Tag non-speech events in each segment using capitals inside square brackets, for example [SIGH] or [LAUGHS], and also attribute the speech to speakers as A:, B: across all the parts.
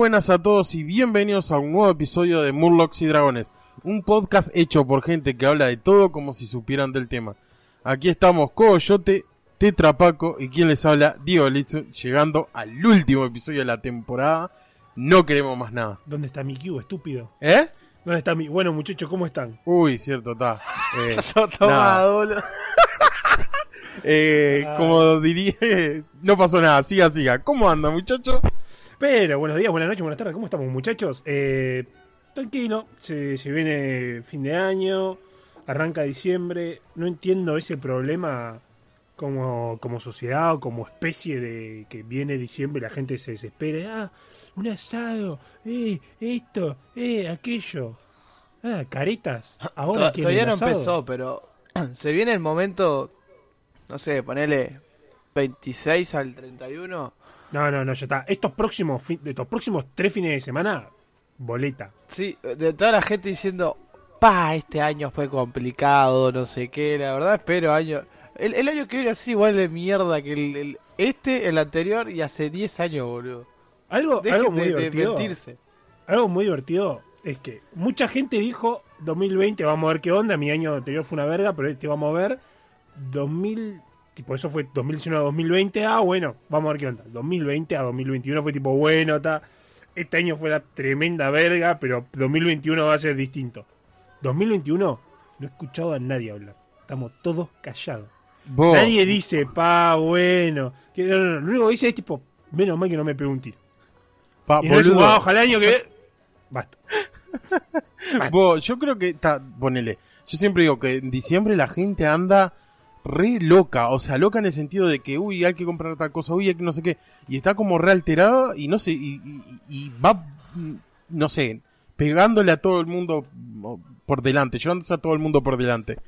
A: Buenas a todos y bienvenidos a un nuevo episodio de Murlocs y Dragones, un podcast hecho por gente que habla de todo como si supieran del tema. Aquí estamos Coyote, Tetrapaco y quien les habla, Diego Litzu, llegando al último episodio de la temporada. No queremos más nada.
B: ¿Dónde está mi Q, estúpido?
A: ¿Eh?
B: ¿Dónde está mi...? Bueno, muchachos, ¿cómo están?
A: Uy, cierto, está. [LAUGHS] Eh, nada. [LAUGHS] Eh, como diría, [LAUGHS] no pasó nada, siga, siga. ¿Cómo anda, muchacho?
B: Pero, buenos días, buenas noches, buenas tardes, ¿cómo estamos, muchachos? Eh, tranquilo, se, se viene fin de año, arranca diciembre, no entiendo ese problema como, como sociedad o como especie de que viene diciembre y la gente se desespera. Ah, un asado, eh, esto, eh, aquello. Ah, caretas. Ahora quieren
C: Todavía no
B: asado.
C: empezó, pero [CLEARS THROAT] se viene el momento, no sé, ponele 26 al 31.
B: No, no, no, ya está. Estos próximos, fin- estos próximos tres fines de semana, boleta.
C: Sí, de toda la gente diciendo, pa, este año fue complicado, no sé qué, la verdad espero año... El, el año que viene así igual de mierda que el, el- este, el anterior y hace 10 años, boludo.
B: Algo,
C: Dejen
B: algo muy
C: de, de
B: divertido.
C: mentirse.
B: Algo muy divertido es que mucha gente dijo 2020, vamos a ver qué onda. Mi año anterior fue una verga, pero este vamos a ver 2000. Tipo, eso fue 2019 a 2020. Ah, bueno, vamos a ver qué onda. 2020 a 2021 fue tipo, bueno, está. Este año fue la tremenda verga, pero 2021 va a ser distinto. 2021 no he escuchado a nadie hablar. Estamos todos callados. Nadie dice, pa, bueno. Que, no, no, no. Lo único que dice es tipo, menos mal que no me pegue un tiro.
A: pa-
B: Y no es
A: boludo.
B: "Ah, ojalá el año que. Basta. [LAUGHS]
A: Vos, yo creo que está, ponele. Yo siempre digo que en diciembre la gente anda re loca, o sea, loca en el sentido de que, uy, hay que comprar tal cosa, uy, hay que no sé qué, y está como re alterada y no sé, y, y- va, no sé, pegándole a todo el mundo mm, por delante, llevándose a todo el mundo por delante.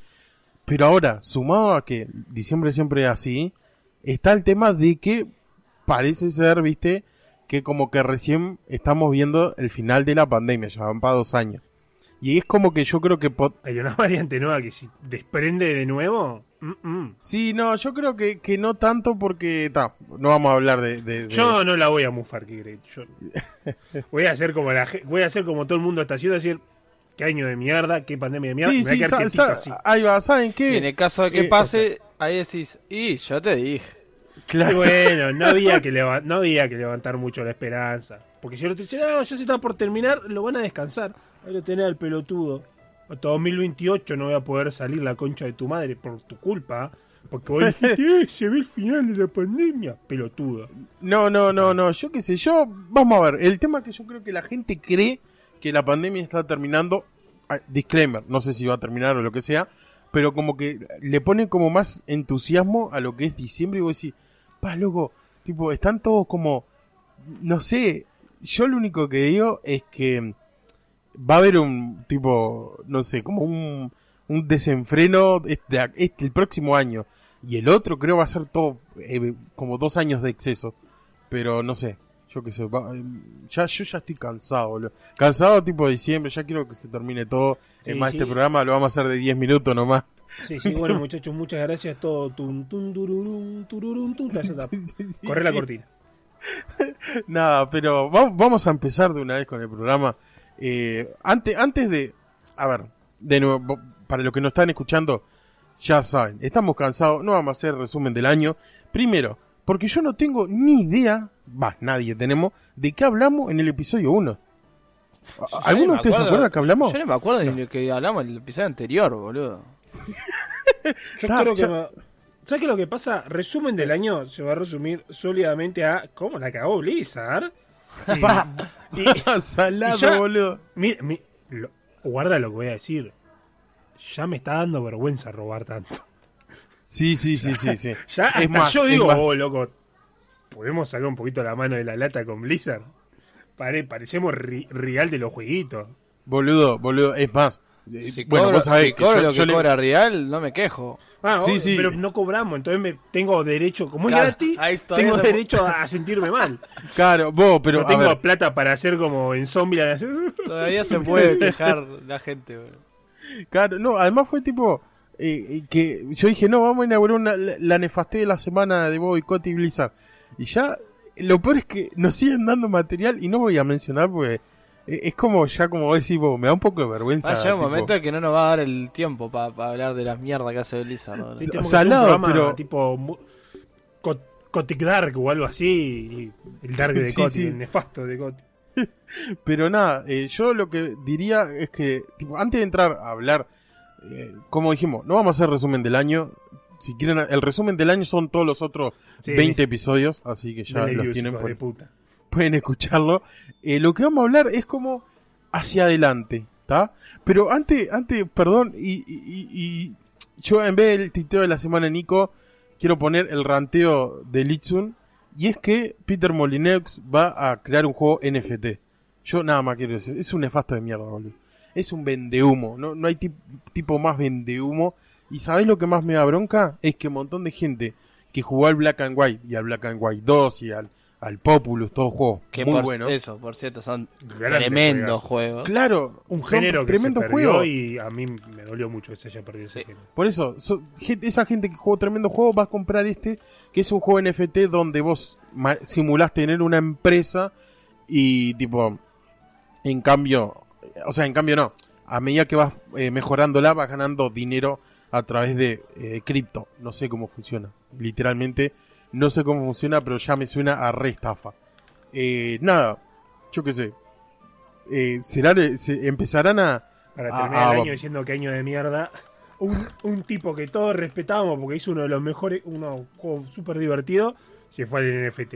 A: Pero ahora, sumado a que diciembre siempre es así, está el tema de que parece ser, viste, que como que recién estamos viendo el final de la pandemia, ya van para dos años. Y es como que yo creo que...
B: Hay una [LAUGHS] variante nueva que si desprende de nuevo. mm, mm.
A: Sí, no, yo creo que, que no tanto porque... ta, no vamos a hablar de... de- de-
B: Yo no la voy a mufar, que. Yo [LAUGHS] voy a hacer como la voy a hacer como todo el mundo está haciendo, decir qué año de mierda, qué pandemia de mierda.
A: Sí,
B: y
A: sí, sa-
B: quietito
A: sa-
B: así.
A: ahí va, ¿saben qué?
C: Y en el caso de que pase, ahí decís, y yo te dije.
B: Y
A: Claro.
B: bueno, no había, [LAUGHS] que no había que levantar mucho la esperanza. Porque si el otro dice, no, ya se está por terminar, lo van a descansar. Ahí lo tenés al pelotudo. Hasta 2028 no voy a poder salir la concha de tu madre por tu culpa. Porque vos dijiste, [LAUGHS] "Eh, se ve el final de la pandemia. Pelotudo.
A: No, no, no, no, yo qué sé, yo, vamos a ver, el tema es que yo creo que la gente cree que la pandemia está terminando, ah, disclaimer, no sé si va a terminar o lo que sea, pero como que le pone como más entusiasmo a lo que es diciembre y vos decís, pa, loco, tipo, están todos como, no sé, yo lo único que digo es que va a haber un tipo, no sé, como un, un desenfreno este, este- el próximo año. Y el otro creo va a ser todo eh, como dos años de exceso. Pero no sé, yo qué sé. va- eh, ya, yo ya estoy cansado, boludo. Cansado tipo de diciembre, ya quiero que se termine todo. es
B: Sí,
A: más,
B: sí.
A: este programa lo vamos a hacer de 10 minutos nomás.
B: Sí, sí, bueno, muchachos, muchas gracias. Todo tun, tun, tururum, tururum, tun, ya [LAUGHS] está. Corre la cortina.
A: Nada, pero va- vamos a empezar de una vez con el programa. Eh, antes, antes de. A ver, de nuevo, para los que nos están escuchando, ya saben, estamos cansados, no vamos a hacer resumen del año. Primero, porque yo no tengo ni idea, va, nadie tenemos, de qué hablamos en el episodio 1.
C: Yo
A: ¿Alguno de ustedes se acuerda que hablamos?
C: Yo no me acuerdo ni lo que hablamos en el episodio anterior, boludo. [LAUGHS] [LAUGHS]
B: Yo
A: Ta,
B: creo que
A: ya-
B: me- ¿Sabes qué es lo que pasa? Resumen del año se va a resumir sólidamente a cómo la cagó Blizzard. [LAUGHS] Y, y-
A: Salado,
B: y ya-
A: boludo.
B: mi- mi- lo- guarda lo que voy a decir. Ya me está dando vergüenza robar tanto.
A: Sí, sí, sí, sí, sí. [LAUGHS]
B: Ya
A: Es
B: hasta
A: más,
B: yo
A: es
B: digo, oh, loco, ¿podemos sacar un poquito la mano de la lata con Blizzard? Pare- parecemos ri- real de los jueguitos.
A: Boludo, boludo, es más. Eh,
C: Si
A: bueno,
C: cobro,
A: vos sabés
C: si
A: que
C: cobro
A: yo-
C: lo
A: yo
C: que
A: le-
C: cobra Real, no me quejo.
B: Ah,
A: Sí, sí.
B: pero no cobramos, entonces me tengo derecho, como es
C: Claro,
B: gratis,
C: ahí está,
B: tengo derecho a, sentirme mal. [LAUGHS]
A: Claro, vos, pero
B: no tengo
A: ver,
B: plata para hacer como en Zombie. [LAUGHS]
C: Todavía se puede [LAUGHS] quejar la gente, boludo.
A: claro, no, además fue tipo eh, eh, que yo dije, no, vamos a inaugurar una, la, la nefasté de la semana de Boycott y Blizzard. Y ya, lo peor es que nos siguen dando material y no voy a mencionar porque es como, ya como vos decís, vos, me da un poco de vergüenza.
C: Va a llegar un
A: tipo,
C: momento que no nos va a dar el tiempo para hablar de las mierdas que hace Blizzard.
A: Sí.
B: Un
A: Salado,
B: programa
A: pero-
B: tipo Cotic Dark o algo así. y el Dark de
A: sí,
B: Cotic,
A: sí.
B: el nefasto de Cotic. [LAUGHS]
A: Pero nada, eh, yo lo que diría es que, tipo, antes de entrar a hablar, eh, como dijimos, no vamos a hacer resumen del año. Si quieren, el resumen del año son todos los otros
B: Sí.
A: 20 episodios, así que ya los tienen por-
B: de puta.
A: Pueden escucharlo. Eh, lo que vamos a hablar es como hacia adelante, ¿está? Pero antes, antes, perdón, y, y- y- yo en vez del titeo de la semana Nico, quiero poner el ranteo de Litsun, y es que Peter Molineux va a crear un juego NFT. Yo nada más quiero decir, es un nefasto de mierda, boludo. Es un vendehumo, no, no hay tip- tipo más vendehumo. ¿Y sabés lo que más me da bronca? Es que un montón de gente que jugó al Black and White y al Black and White 2 y al, al Populous, todos juegos
C: Que
A: muy
C: por
A: buenos.
C: eso, por cierto, son
B: Grande
C: tremendos juegos.
A: Claro,
B: Un género que se
A: tremendos
B: perdió
A: juegos.
B: y a mí me dolió mucho que se haya perdido ese
C: Sí.
B: género.
A: Por eso, so- gente- esa gente que jugó tremendo juego va a comprar este, que es un juego NFT donde vos simulás tener una empresa y tipo, en cambio, o sea, en cambio no, a medida que vas eh, mejorándola vas ganando dinero a través de eh, cripto. No sé cómo funciona, literalmente no sé cómo funciona, pero ya me suena a re estafa. Eh, nada, yo qué sé. Eh, será, se empezarán a...
B: Para terminar el año diciendo que año de mierda. Un, un tipo que todos respetábamos porque hizo uno de los mejores, uno un juego súper divertido, se fue al NFT.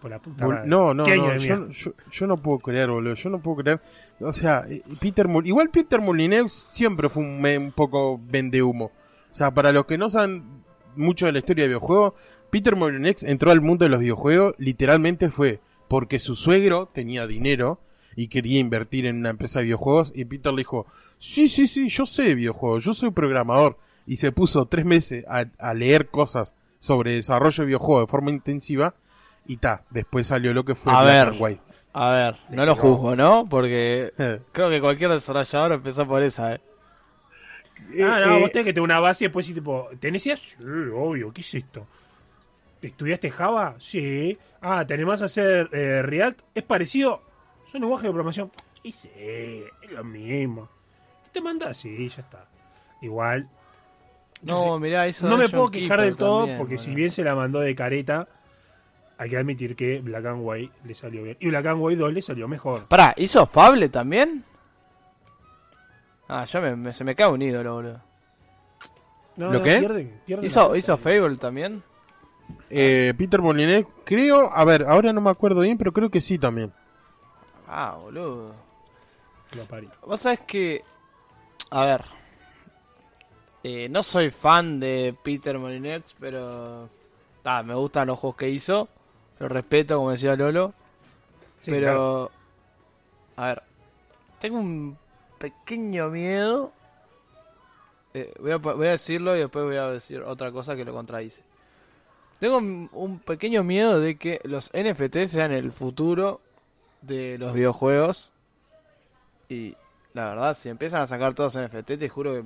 B: Por la puta madre.
A: No, no,
B: ¿Qué año
A: no, yo,
B: mierda?
A: yo, yo no puedo creer, boludo, yo no puedo creer. O sea, eh, Peter Mol- igual Peter Molyneux siempre fue un, un poco vende humo. O sea, para los que no saben mucho de la historia de videojuegos, Peter Molyneux entró al mundo de los videojuegos, literalmente fue porque su suegro tenía dinero y quería invertir en una empresa de videojuegos y Peter le dijo, sí, sí, sí, yo sé de videojuegos, yo soy programador y se puso tres meses a, a leer cosas sobre desarrollo de videojuegos de forma intensiva y ta, después salió lo que fue
C: A
A: Black
C: ver.
A: White.
C: A ver, no lo juzgo, ¿no? Porque
A: Eh, [LAUGHS]
C: creo que cualquier desarrollador empezó por esa, ¿eh?
B: Ah, no,
A: eh,
B: vos tenés que tener una base y después sí, tipo, ¿tenés ideas? Sí, obvio, ¿qué es esto? ¿Estudiaste Java? Sí. Ah, ¿te animás a hacer eh, React? ¿Es parecido? Son lenguajes de programación. Y sí, es lo mismo. ¿Te mandás? Sí, ya está. Igual.
C: No, mirá, eso
B: no me
C: John
B: puedo quejar
C: Keeper
B: del todo
C: también,
B: porque si bien se la mandó de careta, hay que admitir que Black and White le salió bien. Y Black and White 2 le salió mejor.
C: Pará, ¿hizo Fable también? Ah, ya me, me- se me cae un ídolo, boludo.
B: No,
A: ¿Lo
B: no,
A: qué?
B: pierden- pierden
C: ¿Hizo. ¿Hizo Fable también?
A: Eh, Peter Molyneux, creo, a ver, ahora no me acuerdo bien, pero creo que sí también.
C: Ah, boludo.
B: Lo parí.
C: Vos sabés que. A ver. eh, no soy fan de Peter Molyneux, pero. Ah, me gustan los juegos que hizo. Lo respeto, como decía Lolo.
B: Sí,
C: pero. A ver. Tengo un pequeño miedo. Eh, voy, a, voy a decirlo y después voy a decir otra cosa que lo contradice. Tengo un pequeño miedo de que los NFT sean el futuro de los videojuegos. Y la verdad, si empiezan a sacar todos NFT, te juro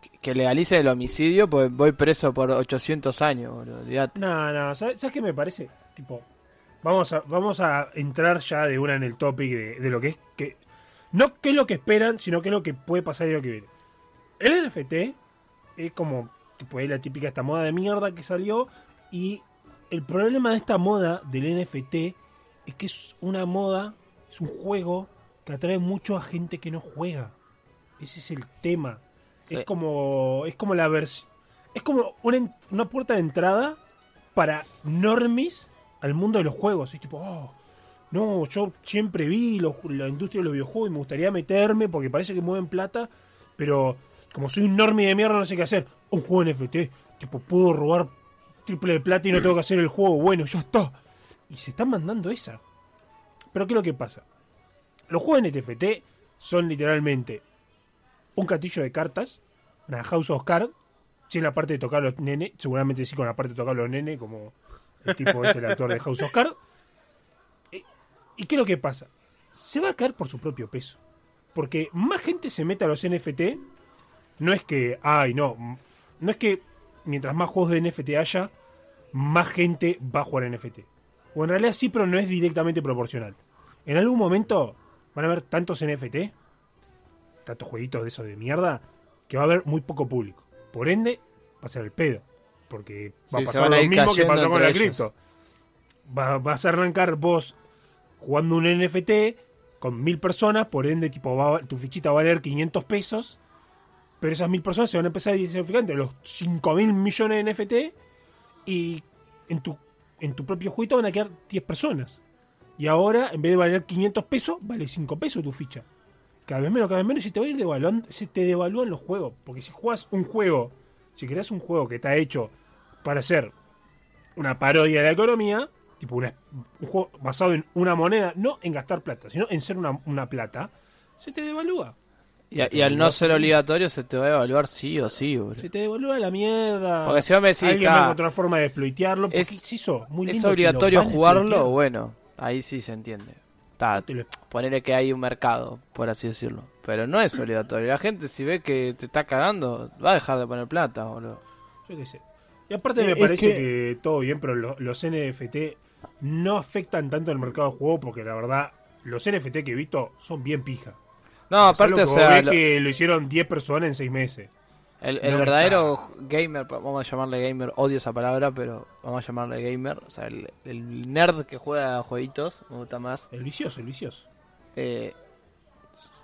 C: que, que legalice el homicidio, pues voy preso por 800 años, boludo.
B: No, no, ¿sabes, ¿sabes qué me parece? Tipo, vamos a, vamos a entrar ya de una en el topic de, de lo que es que. No qué es lo que esperan, sino qué es lo que puede pasar y lo que viene. El NFT es como, tipo, es la típica esta moda de mierda que salió. Y el problema de esta moda del NFT es que es una moda, es un juego que atrae mucho a gente que no juega. Ese es el tema.
C: Sí.
B: Es como. Es como la versión. es como una, una puerta de entrada para normis al mundo de los juegos. Es tipo, oh, no, yo siempre vi los- la industria de los videojuegos y me gustaría meterme porque parece que mueven plata, pero como soy un normie de mierda no sé qué hacer. Un juego NFT, tipo, puedo robar triple de plata y no tengo que hacer el juego. Bueno, ya está. Y se están mandando esa. Pero ¿qué es lo que pasa? Los juegos NFT son literalmente un castillo de cartas, una House of Cards, sin la parte de tocar los nenes, seguramente sí con la parte de tocar los nenes, como el tipo este, el actor de House of Cards. Eh, ¿Y qué es lo que pasa? Se va a caer por su propio peso. Porque más gente se mete a los NFT, no es que, ay, no, no es que mientras más juegos de NFT haya, más gente va a jugar NFT. O en realidad sí, pero no es directamente proporcional. En algún momento van a haber tantos NFT, tantos jueguitos de esos de mierda, que va a haber muy poco público. Por ende, va a ser el pedo. Porque va
C: Sí,
B: a pasar
C: a
B: lo mismo que pasó con la cripto. Va- vas a arrancar vos jugando un NFT con mil personas, por ende, tipo, va tu fichita va a valer 500 pesos, pero esas mil personas se van a empezar a diversificar los 5 mil millones de NFT y en tu, en tu propio jueguito van a quedar 10 personas. Y ahora, en vez de valer 500 pesos, vale 5 pesos tu ficha. Cada vez menos, cada vez menos, y te va a ir devaluando, se te devalúan los juegos. Porque si juegas un juego, si creas un juego que está hecho para ser una parodia de la economía, tipo un juego basado en una moneda, no en gastar plata, sino en ser una plata, se te devalúa.
C: Y, a- y al no ser obligatorio se te va a evaluar sí o sí, boludo.
B: Se te devalúa la mierda.
C: Porque si vos me decís,
B: Alguien
C: "Ta,
B: va a encontrar forma de exploitearlo. porque
C: es-
B: muy
C: ¿Es
B: lindo
C: obligatorio
B: a
C: jugarlo? Bueno, ahí sí se entiende.
B: Lo-
C: ponerle que hay un mercado, por así decirlo. Pero no es obligatorio. La gente si ve que te está cagando, va a dejar de poner plata, boludo.
B: Yo qué sé. Y aparte
A: Eh,
B: me
A: es
B: parece
A: que-
B: que... todo bien, pero lo- los NFT no afectan tanto el mercado de juego porque la verdad los NFT que he visto son bien pija.
C: No, aparte, o sea, lo-
B: que lo hicieron 10 personas en 6 meses.
C: el, el
B: no
C: verdadero gamer, vamos a llamarle gamer, odio esa palabra, pero vamos a llamarle gamer. O sea, el, el nerd que juega a jueguitos, me gusta más.
B: El vicioso, el vicioso.
C: eh,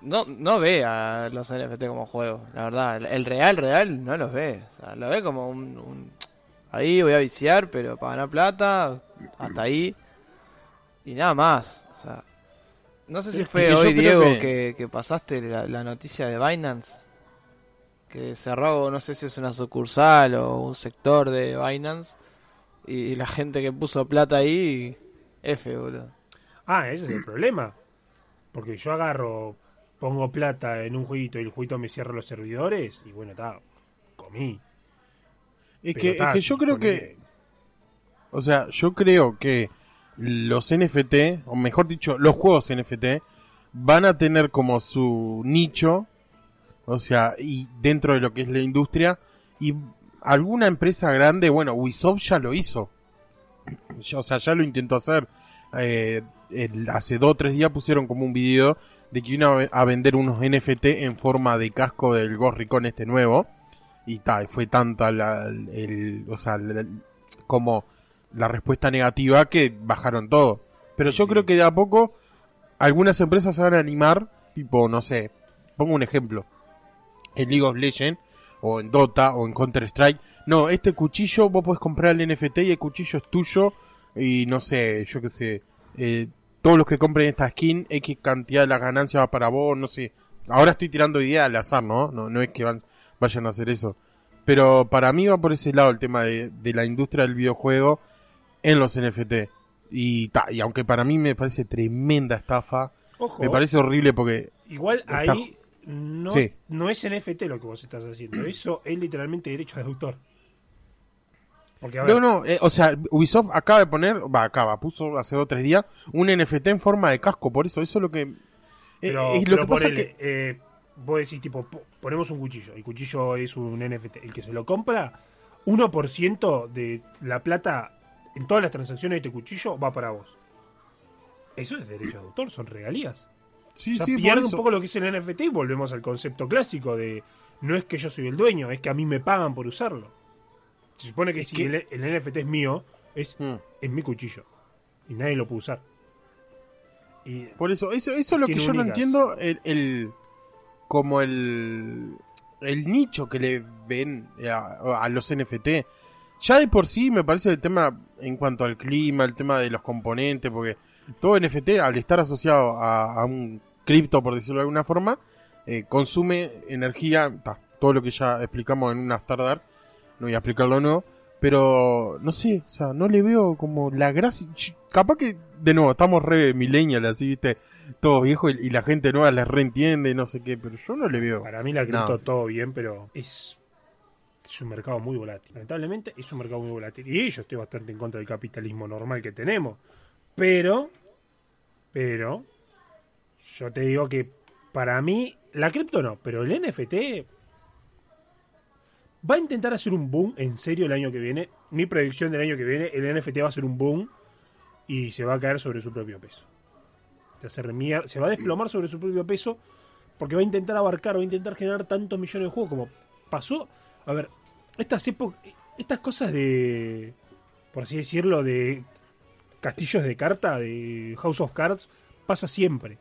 C: no, no ve a los NFT como juego, la verdad. El, el real, real, no los ve. O sea, lo ve como un, un- Ahí voy a viciar, pero para ganar plata, hasta ahí. Y nada más. O sea, no sé si
A: Es
C: fue hoy, Diego,
A: que-
C: que, que pasaste la, la noticia de Binance. Que cerró, no sé si es una sucursal o un sector de Binance. Y la gente que puso plata ahí, F, boludo.
B: Ah, ese es el problema. Porque yo agarro, pongo plata en un jueguito y el jueguito me cierra los servidores y bueno, está, comí.
A: Es
B: Pero
A: que, es que yo creo que, o sea, yo creo que los NFT, o mejor dicho, los juegos NFT, van a tener como su nicho, o sea, y dentro de lo que es la industria, y alguna empresa grande, bueno, Ubisoft ya lo hizo. O sea, ya lo intentó hacer. Eh, hace dos o tres días pusieron como un video de que iban a, vender unos NFT en forma de casco del Ghost este nuevo. Y tal, fue tanta la, el, o sea, la- como la respuesta negativa que bajaron todo. Pero yo
B: Sí.
A: creo que de a poco algunas empresas se van a animar, tipo, no sé, pongo un ejemplo, en League of Legends, o en Dota, o en Counter Strike. No, este cuchillo vos podés comprar el NFT y el cuchillo es tuyo, y no sé, yo qué sé, eh, todos los que compren esta skin, X cantidad de la ganancia va para vos, no sé. Ahora estoy tirando ideas al azar, ¿no? No, no es que van, vayan a hacer eso. Pero para mí va por ese lado el tema de, de la industria del videojuego en los NFT. Y, ta, y aunque para mí me parece tremenda estafa,
B: Ojo,
A: me parece horrible porque
B: igual
A: está-
B: ahí no,
A: Sí.
B: no es NFT lo que vos estás haciendo. [CLEARS THROAT] Eso es literalmente derecho de autor. Porque a ver,
A: No, no, eh, o sea, Ubisoft acaba de poner, va, acaba, puso hace dos o tres días un NFT en forma de casco, por eso, eso es lo que... eh,
B: pero,
A: es lo
B: pero
A: que pasa
B: ponele,
A: que...
B: eh, vos decís tipo, po- ponemos un cuchillo. El cuchillo es un NFT. El que se lo compra, 1% de la plata en todas las transacciones de este cuchillo va para vos. Eso es derecho de autor, son regalías.
A: Sí,
B: O sea,
A: sí,
B: pierde un poco lo que es el NFT y volvemos al concepto clásico de no es que yo soy el dueño, es que a mí me pagan por usarlo. Se supone que
A: Es
B: si
A: que-
B: El, el NFT es mío, es,
A: Mm.
B: es mi cuchillo. Y nadie lo puede usar. Y
A: Por eso, eso, eso es lo que yo no entiendo, el, el- como el, el nicho que le ven a, a los NFT. Ya de por sí me parece el tema en cuanto al clima, el tema de los componentes, porque todo NFT al estar asociado a, a un cripto, por decirlo de alguna forma, eh, consume energía, ta, todo lo que ya explicamos en una Stardar, no voy a explicarlo no, pero no sé, o sea, no le veo como la gracia, capaz que de nuevo estamos re millennial así, viste, todo viejo y, y la gente nueva les reentiende, no sé qué, pero yo no le veo.
B: Para mí la cripto
A: No.
B: todo bien, pero es, es un mercado muy volátil. Lamentablemente es un mercado muy volátil. Y yo estoy bastante en contra del capitalismo normal que tenemos. Pero, pero, yo te digo que para mí, la cripto no, pero el NFT va a intentar hacer un boom en serio el año que viene. Mi predicción del año que viene, el NFT va a ser un boom y se va a caer sobre su propio peso. Hacer se va a desplomar sobre su propio peso porque va a intentar abarcar, va a intentar generar tantos millones de juegos como pasó. A ver, estas estas cosas de, por así decirlo, de castillos de carta, de House of Cards, pasa siempre.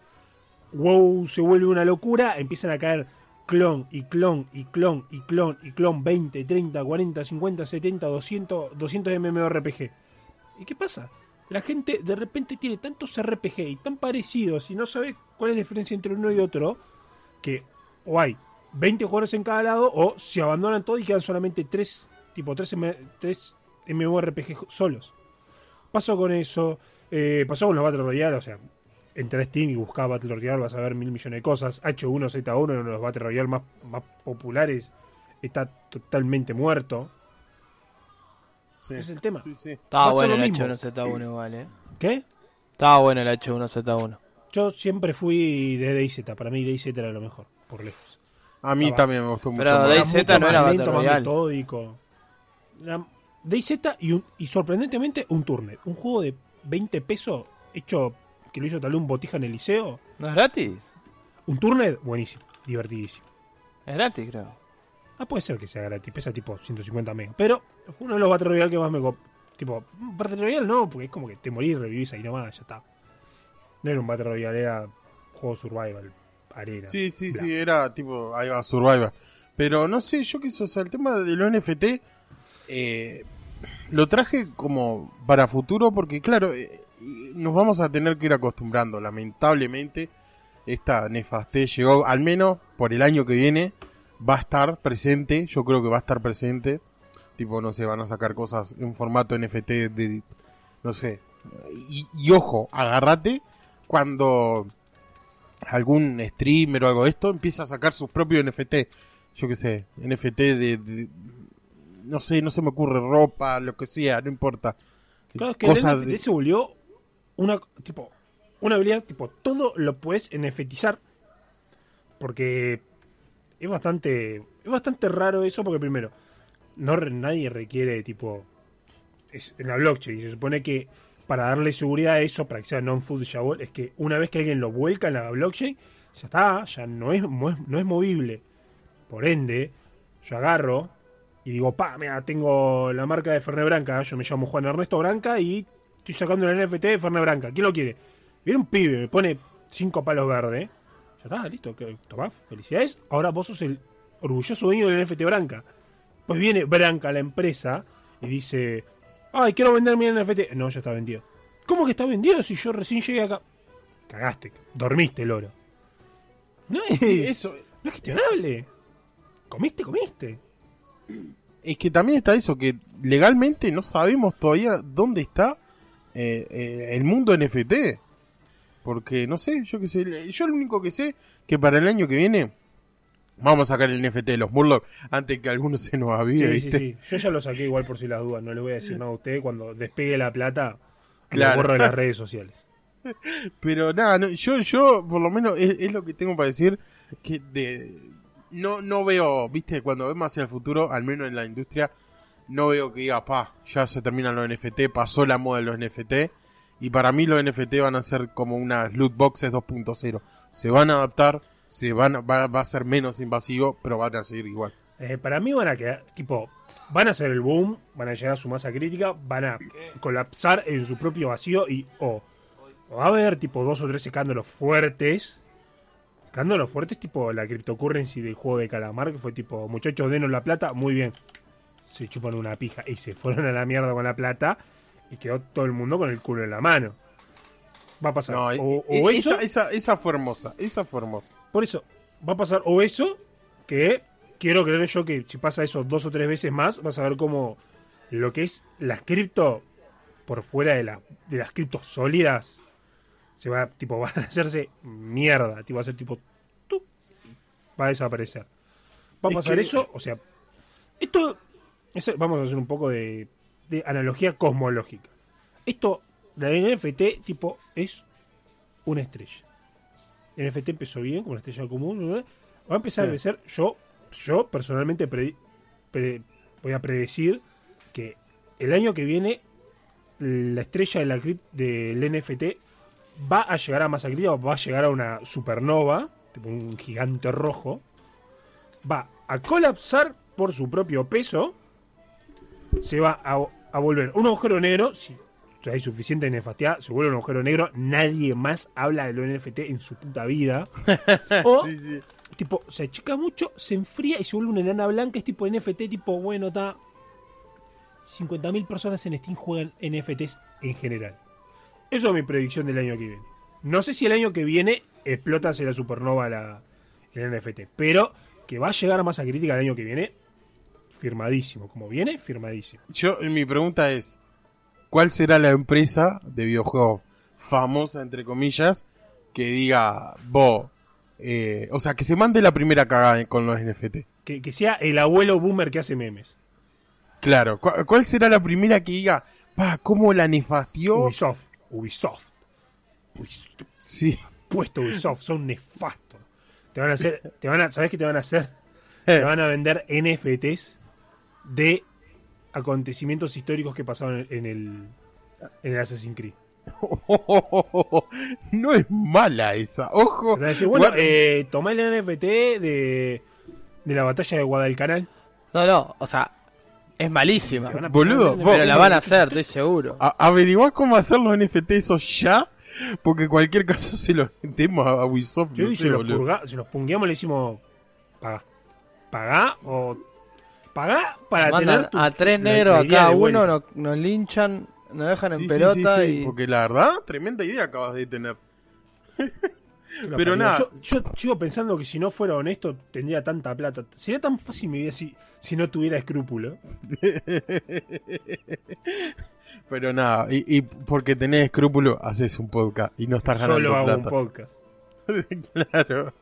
B: WoW se vuelve una locura, empiezan a caer clon y clon y clon y clon y clon 20, 30, 40, 50, 70, 200, 200 MMORPG. ¿Y qué pasa? La gente de repente tiene tantos RPG y tan parecidos y no sabe cuál es la diferencia entre uno y otro que o hay 20 jugadores en cada lado o se abandonan todo y quedan solamente 3 tipo 3, M, 3 MMORPG solos. Pasó con eso, eh, pasó con los Battle Royale, o sea, entra a Steam y busca Battle Royale, vas a ver mil millones de cosas. H1Z1, uno de los Battle Royale más, más populares, está totalmente muerto.
A: Sí.
B: Ese es el tema.
A: Sí, sí.
C: Estaba bueno el
B: mismo.
C: H1Z1 igual, eh.
B: ¿Qué?
C: Estaba bueno el H1Z1.
B: Yo siempre fui de DayZ, para mí DayZ era lo mejor, por lejos.
A: A mí también me gustó mucho.
C: Pero. DayZ no era
B: lento,
C: Battle
B: más
C: Royale.
B: metódico. Era DayZ y, un- y sorprendentemente un Turner. Un juego de 20 pesos hecho que lo hizo tal vez un botija en el liceo.
C: ¿No es gratis?
B: Un Turner, buenísimo, divertidísimo.
C: Es gratis, creo.
B: Ah, puede ser que sea gratis, pesa tipo 150 megas. Pero fue uno de los Battle Royale que más me Tipo, mm, Battle Royale no, porque es como que te morís, revivís ahí nomás, ya está. No era un Battle Royale, era juego survival, arena.
A: Sí, sí,
B: bla.
A: sí, era tipo, ahí va, Survivor. Pero no sé, yo qué sé, o sea, el tema de los NFT eh, lo traje como para futuro porque, claro, eh, nos vamos a tener que ir acostumbrando. Lamentablemente, esta nefastez llegó, al menos por el año que viene, va a estar presente. Yo creo que va a estar presente. Tipo, no sé, van a sacar cosas en formato NFT de, no sé. Y, y ojo, agárrate cuando algún streamer o algo de esto empieza a sacar sus propios NFT. Yo qué sé, NFT de, de- no sé, no se me ocurre ropa, lo que sea, no importa.
B: Claro, es que
A: Cosas
B: el NFT
A: de-
B: se volvió una, tipo, una habilidad, tipo, todo lo puedes NFTizar. Porque es bastante, es bastante raro eso, porque primero, no nadie requiere, tipo, es en la blockchain. Se supone que para darle seguridad a eso, para que sea non-fungible, es que una vez que alguien lo vuelca en la blockchain, ya está, ya no es, no es movible. Por ende, yo agarro y digo, pa, mira, tengo la marca de Fernet Branca, yo me llamo Juan Ernesto Branca y estoy sacando el NFT de Fernet Branca. ¿Quién lo quiere? Viene un pibe, me pone cinco palos verdes. Ya está, listo, tomá, felicidades. Ahora vos sos el orgulloso dueño del NFT Branca. Pues viene Branca, la empresa, y dice, ay, quiero vender mi NFT. No, ya está vendido. ¿Cómo que está vendido si yo recién llegué acá? Cagaste, dormiste el oro. No es,
A: Sí, eso-
B: no es gestionable. Comiste, comiste.
A: Es que también está eso, que legalmente no sabemos todavía dónde está eh, eh, el mundo NFT. Porque, no sé, yo qué sé, yo lo único que sé que para el año que viene vamos a sacar el NFT de los Murloc antes que alguno se nos avive,
B: Sí, sí,
A: ¿viste?
B: sí. Yo ya lo saqué igual por si las dudas. No le voy a decir nada a usted. Cuando despegue la plata,
A: Claro.
B: lo borro de las redes sociales. [LAUGHS]
A: Pero nada, no, yo, yo por lo menos es, es lo que tengo para decir que de, no, no veo, viste, cuando vemos hacia el futuro, al menos en la industria, no veo que diga, pa, ya se terminan los NFT, pasó la moda de los NFT, y para mí los NFT van a ser como unas loot boxes 2.0. Se van a adaptar, se van, va, va a ser menos invasivo, pero van a seguir igual.
B: Eh, para mí van a quedar, tipo, van a hacer el boom, van a llegar a su masa crítica, van a colapsar en su propio vacío y o, o va a haber tipo dos o tres escándalos fuertes, escándalos fuertes, tipo la cryptocurrency del juego de calamar, que fue tipo, muchachos, denos la plata, muy bien. Se chupan una pija y se fueron a la mierda con la plata y quedó todo el mundo con el culo en la mano. Va a pasar.
A: No,
B: o,
A: e-
B: o
A: e-
B: eso,
A: esa, esa, esa fue hermosa. Esa fue hermosa.
B: por eso, va a pasar o eso, que quiero creer yo que si pasa eso dos o tres veces más, vas a ver cómo lo que es las cripto por fuera de, la, de las criptos sólidas se va, tipo, [LAUGHS] van a hacerse mierda, tipo, va a ser tipo, va a desaparecer. Va a
A: Es
B: pasar
A: que-
B: eso, o sea, esto, eso- vamos a hacer un poco de, de analogía cosmológica. Esto, la NFT, tipo, es una estrella. El NFT empezó bien, como una estrella común, va a empezar a crecer, yo, yo personalmente pre- voy a predecir que el año que viene la estrella de la del NFT va a llegar a masa crítica, va a llegar a una supernova, tipo un gigante rojo, va a colapsar por su propio peso, se va a, a volver un agujero negro, si hay suficiente nefastidad, se vuelve un agujero negro, nadie más habla de lo NFT en su puta vida. [LAUGHS] o,
A: Sí, sí.
B: tipo, se achica mucho, se enfría y se vuelve una enana blanca, es tipo NFT, tipo, bueno, está... 50.000 personas en Steam juegan NFTs en general. Eso es mi predicción del año que viene. No sé si el año que viene explota la supernova la, el NFT, pero que va a llegar a masa crítica el año que viene, firmadísimo. Como viene, firmadísimo.
A: Yo, mi pregunta es: ¿Cuál será la empresa de videojuegos famosa, entre comillas, que diga, vos, eh, o sea, que se mande la primera cagada con los NFT?
B: Que, que sea el abuelo boomer que hace memes.
A: Claro, ¿cu- ¿cuál será la primera que diga, pa, cómo la nefastió?
B: Ubisoft. Ubisoft. Ubisoft.
A: Sí.
B: Puesto Ubisoft, son nefastos. Te van a hacer, te van a, ¿sabes qué te van a hacer? [LAUGHS] Te van a vender NFTs de acontecimientos históricos que pasaron en el, en el Assassin's Creed. [LAUGHS]
A: no es mala esa, ojo.
B: Decir, bueno, eh, tomá el NFT de, de la batalla de Guadalcanal.
C: No, no, o sea, es malísima.
A: Boludo, vos-
C: Pero la van a hacer, [LAUGHS] estoy seguro.
A: A- averiguá cómo hacer los NFT esos ya, porque en cualquier caso se los vendemos a Ubisoft.
B: Yo
A: no sé,
B: se los,
A: boludo.
B: purga- se los pungueamos le decimos, pagá. Pagá o... Pagá para
C: Mandan
B: tener tu-
C: a tres negros a cada uno, nos, nos linchan, nos dejan en
A: Sí,
C: pelota
A: sí, sí,
C: y...
A: porque la verdad, tremenda idea acabas de tener. [LAUGHS] Pero nada.
B: Yo, yo sigo pensando que si no fuera honesto, tendría tanta plata. Sería tan fácil mi vida si, si no tuviera escrúpulo. [LAUGHS]
A: Pero nada, y, y porque tenés escrúpulo, haces un podcast y no estás ganando
B: Solo hago
A: plata.
B: un podcast. [LAUGHS]
A: claro.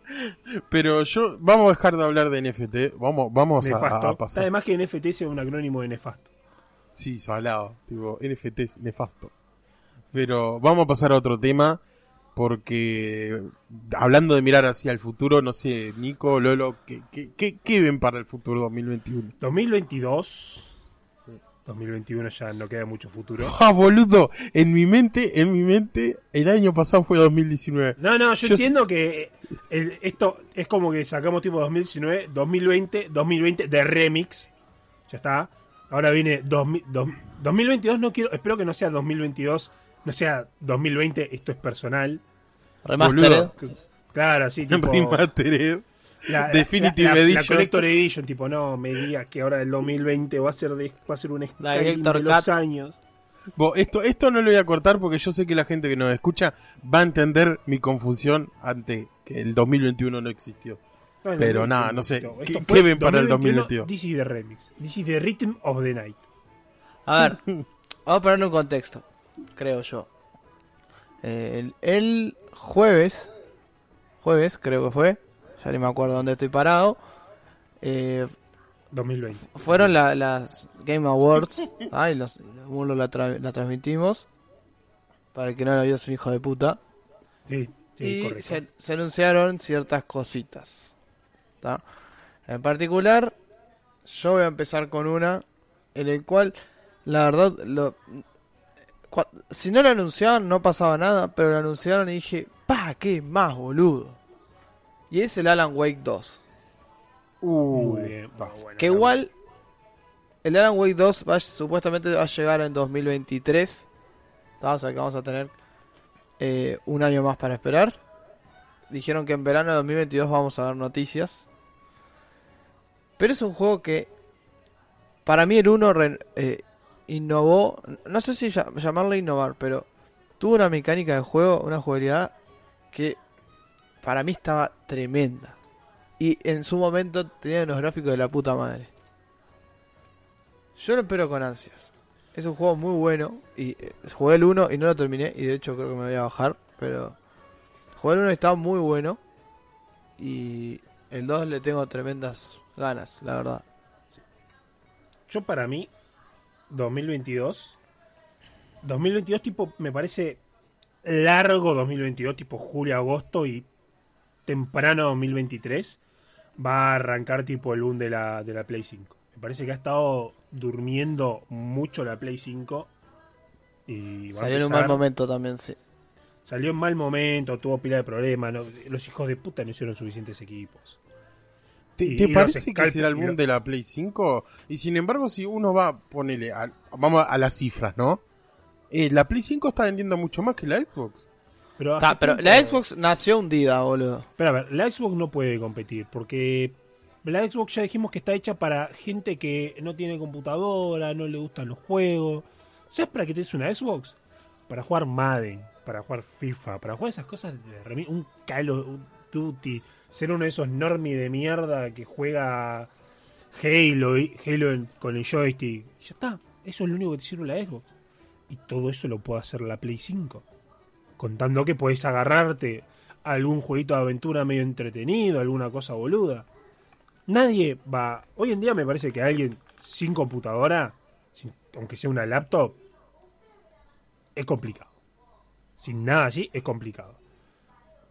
A: Pero yo, vamos a dejar de hablar de NFT, vamos, vamos a, a pasar.
B: Además que NFT es un acrónimo de nefasto.
A: Sí, salado, tipo, NFT es nefasto. Pero vamos a pasar a otro tema, porque hablando de mirar hacia el futuro, no sé, Nico, Lolo, ¿qué, qué, qué, qué ven para el futuro 2021?
B: 2022. 2021 ya no queda mucho futuro. [LAUGHS]
A: ¡Ah, boludo! En mi mente, en mi mente, el año pasado fue 2019.
B: No, no, yo,
A: Yo
B: entiendo que el- esto es como que sacamos tipo 2019, 2020, 2020 de remix. Ya está. Ahora viene 2000 dos- 2022, no quiero, espero que no sea 2022, no sea 2020, esto es personal.
C: Remastered.
A: Boludo.
B: Claro, así [LAUGHS] tipo
A: Remastered.
B: La,
A: Definitive
B: la- la- la
A: Edition.
B: Collector Edition, tipo, no, me digas que ahora el 2020 va a ser de, va a ser un Skyrim de los años.
A: Bo, esto, esto no lo voy a cortar porque yo sé que la gente que nos escucha va a entender mi confusión ante que el 2021 no existió.
B: No, no,
A: Pero
B: no,
A: nada,
B: no,
A: sé, ¿qué- qué ven para el 2022?
B: This is the remix. This is the rhythm of the night.
C: A ver, vamos a ponerle un contexto, creo yo. Eh, el, el jueves, jueves creo que fue, ya ni me acuerdo dónde estoy parado, eh,
B: 2020.
C: fueron la- las Game Awards, [LAUGHS] ay, los, los la, tra- la transmitimos, para el que no la vio es un hijo de puta,
B: Sí, sí,
C: y
B: correcto.
C: se, se anunciaron ciertas cositas. ¿tá? En particular, yo voy a empezar con una en el cual, la verdad, lo, cua- si no lo anunciaban no pasaba nada, pero lo anunciaron y dije, pa, qué más, boludo. Y es el Alan Wake 2.
B: Muy bien. va, bueno,
C: Que igual, el Alan Wake 2 va, supuestamente va a llegar en 2023. ¿tá? O sea que vamos a tener eh, un año más para esperar. dijeron que en verano de 2022 vamos a ver noticias. Pero es un juego que, para mí el 1 eh, innovó, no sé si llamarle innovar, pero tuvo una mecánica de juego, una jugabilidad que para mí estaba tremenda. Y en su momento tenía unos gráficos de la puta madre. Yo lo espero con ansias. Es un juego muy bueno. Y eh, jugué el 1 y no lo terminé. Y de hecho creo que me voy a bajar. Pero jugué el 1 y está muy bueno. Y el 2 le tengo tremendas ganas, la verdad.
B: Yo para mí, 2022. 2022 tipo, me parece largo 2022, tipo julio-agosto y temprano 2023 va a arrancar tipo el boom de la, de la Play 5. Me parece que ha estado durmiendo mucho la Play 5. Y
C: Salió en un mal momento también, sí.
B: Salió en mal momento, tuvo pila de problemas. Los hijos de puta no hicieron suficientes equipos.
A: ¿Te, parece que será el boom de la Play 5? Y sin embargo, si uno va, a ponerle, vamos a las cifras, ¿no? Eh, la Play 5 está vendiendo mucho más que la Xbox.
C: Pero, la Xbox nació hundida, boludo.
B: Pero a ver, la Xbox no puede competir porque la Xbox ya dijimos que está hecha para gente que no tiene computadora, no le gustan los juegos. ¿Sabes para qué tienes una Xbox? Para jugar Madden, para jugar FIFA, para jugar esas cosas de un Call of Duty, ser uno de esos normies de mierda que juega Halo, Halo con el joystick. Y ya está, eso es lo único que te sirve la Xbox. Y todo eso lo puede hacer la Play 5 contando que podés agarrarte a algún jueguito de aventura medio entretenido, alguna cosa boluda. Nadie va. Hoy en día me parece que alguien sin computadora, aunque sea una laptop, es complicado. Sin nada así, es complicado.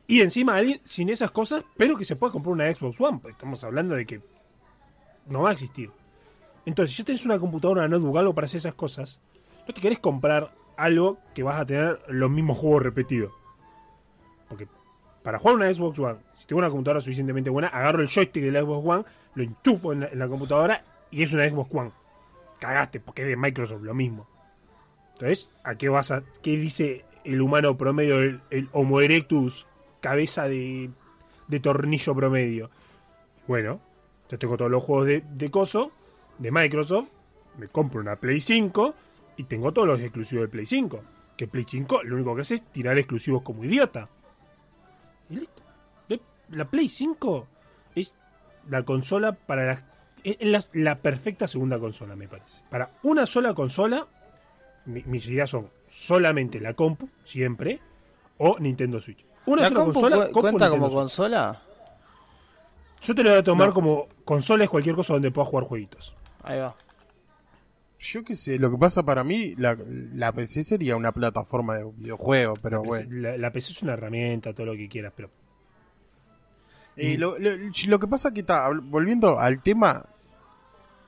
B: Y encima alguien sin esas cosas, pero que se pueda comprar una Xbox One. Estamos hablando de que no va a existir. Entonces, si ya tenés una computadora, notebook, algo para hacer esas cosas, no te querés comprar algo que vas a tener los mismos juegos repetidos. Porque para jugar una Xbox One, si tengo una computadora suficientemente buena, agarro el joystick de la Xbox One, lo enchufo en la, computadora y es una Xbox One. Cagaste, porque es de Microsoft, lo mismo. Entonces, ¿a qué vas a. qué dice el humano promedio, el, Homo erectus, cabeza de, de tornillo promedio? Bueno, yo tengo todos los juegos de, de Coso, de Microsoft, me compro una Play 5 y tengo todos los exclusivos de Play 5. Que Play 5 lo único que hace es tirar exclusivos como idiota. Y listo. La Play 5 es la consola para la, es la, perfecta segunda consola, me parece. Para una sola consola, mis ideas son solamente la compu, siempre, o Nintendo Switch. Una
C: ¿La sola consola. ¿Cuenta como consola?
B: Yo te lo voy a tomar como consola es cualquier cosa donde pueda jugar jueguitos.
C: Ahí va.
A: Yo qué sé, lo que pasa para mí, la, la PC sería una plataforma de videojuego, pero
B: la
A: bueno.
B: La, PC es una herramienta, todo lo que quieras, pero...
A: Eh, lo, lo, que pasa que está, volviendo al tema,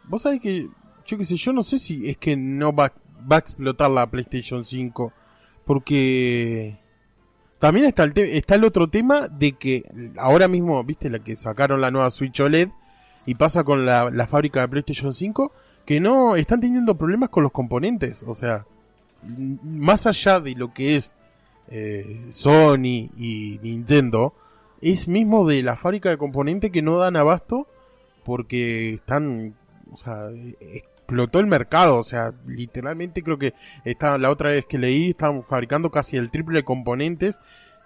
A: vos sabés que, yo qué sé, yo no sé si es que no va, va a explotar la PlayStation 5, porque también está el, está el otro tema de que ahora mismo, viste, la que sacaron la nueva Switch OLED y pasa con la, la fábrica de PlayStation 5 que no están teniendo problemas con los componentes. O sea, más allá de lo que es eh, Sony y Nintendo, es mismo de la fábrica de componentes que no dan abasto porque están, o sea, explotó el mercado, o sea, literalmente creo que está, la otra vez que leí estaban fabricando casi el triple de componentes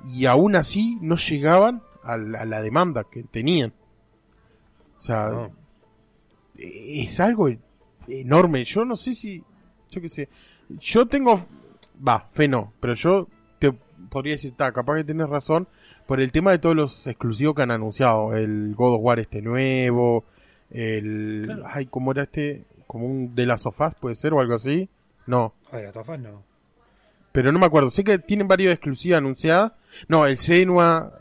A: y aún así no llegaban a la, demanda que tenían. O sea, ah. es algo enorme. Yo no sé si, yo qué sé, yo tengo, va, fe no, pero yo te podría decir, está, capaz que tienes razón por el tema de todos los exclusivos que han anunciado, el God of War este nuevo, el, ay, ¿cómo era este? Como un de las sofás, puede ser, o algo así. No.
B: De las sofás no.
A: Pero no me acuerdo, sé que tienen varios exclusivas anunciadas. No, el Senua,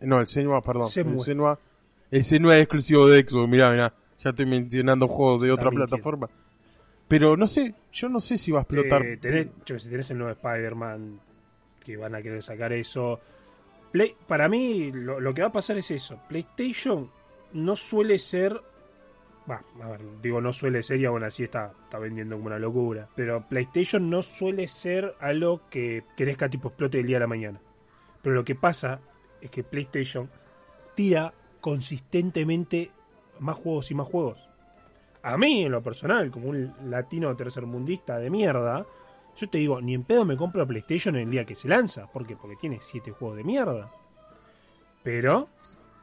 A: no, el Senua, perdón, el Senua, el Senua es exclusivo de Xbox, mira, mira. Ya estoy mencionando juegos de otra plataforma. Pero no sé, yo no sé si va a explotar.
B: Eh, tenés, si tenés el nuevo Spider-Man, que van a querer sacar eso. Play, para mí, lo, que va a pasar es eso. PlayStation no suele ser. Va, a ver, digo no suele ser y aún así está, está vendiendo como una locura. Pero PlayStation no suele ser algo que crezca tipo explote el día de la mañana. Pero lo que pasa es que PlayStation tira consistentemente más juegos y más juegos. A mí, en lo personal, como un latino tercermundista de mierda, yo te digo, ni en pedo me compro PlayStation el día que se lanza. ¿Por qué? Porque tiene siete juegos de mierda. Pero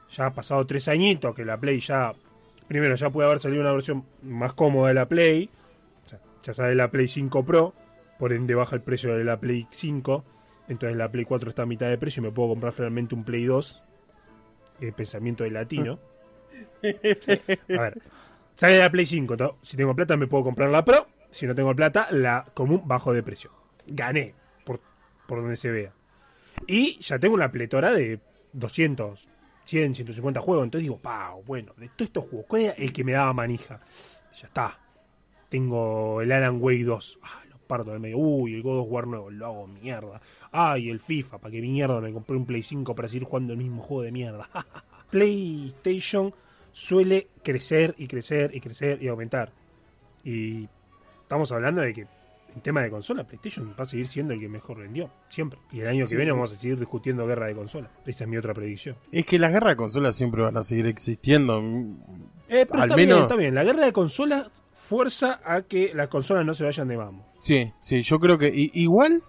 B: ya ha pasado tres añitos que la Play ya. Primero, ya puede haber salido una versión más cómoda de la Play. Ya sale la Play 5 Pro. Por ende, baja el precio de la Play 5. Entonces, la Play 4 está a mitad de precio y me puedo comprar finalmente un Play 2. El pensamiento de latino. A ver, sale la Play 5. to- Si tengo plata, me puedo comprar la Pro. Si no tengo plata, la común bajo de precio. Gané, por, por donde se vea. Y ya tengo una pletora de 200, 100, 150 juegos. Entonces digo, pau, bueno, de todos estos juegos, ¿cuál era el que me daba manija? Ya está. Tengo el Alan Wake 2. Ah, lo parto del medio. Uy, el God of War nuevo, lo hago mierda. Ay, el FIFA, para que mierda me compré un Play 5 para seguir jugando el mismo juego de mierda. [LAUGHS] PlayStation suele crecer y crecer y crecer y aumentar. Y estamos hablando de que en tema de consola, PlayStation va a seguir siendo el que mejor vendió, siempre. Y el año que viene vamos a seguir discutiendo guerra de consola. Esa es mi otra predicción.
A: Es que las guerras de consolas siempre van a seguir existiendo.
B: Eh, pero
A: Al
B: está
A: menos-
B: bien, está bien. La guerra de consolas fuerza a que las consolas no se vayan de mamo.
A: Sí, sí, yo creo que igual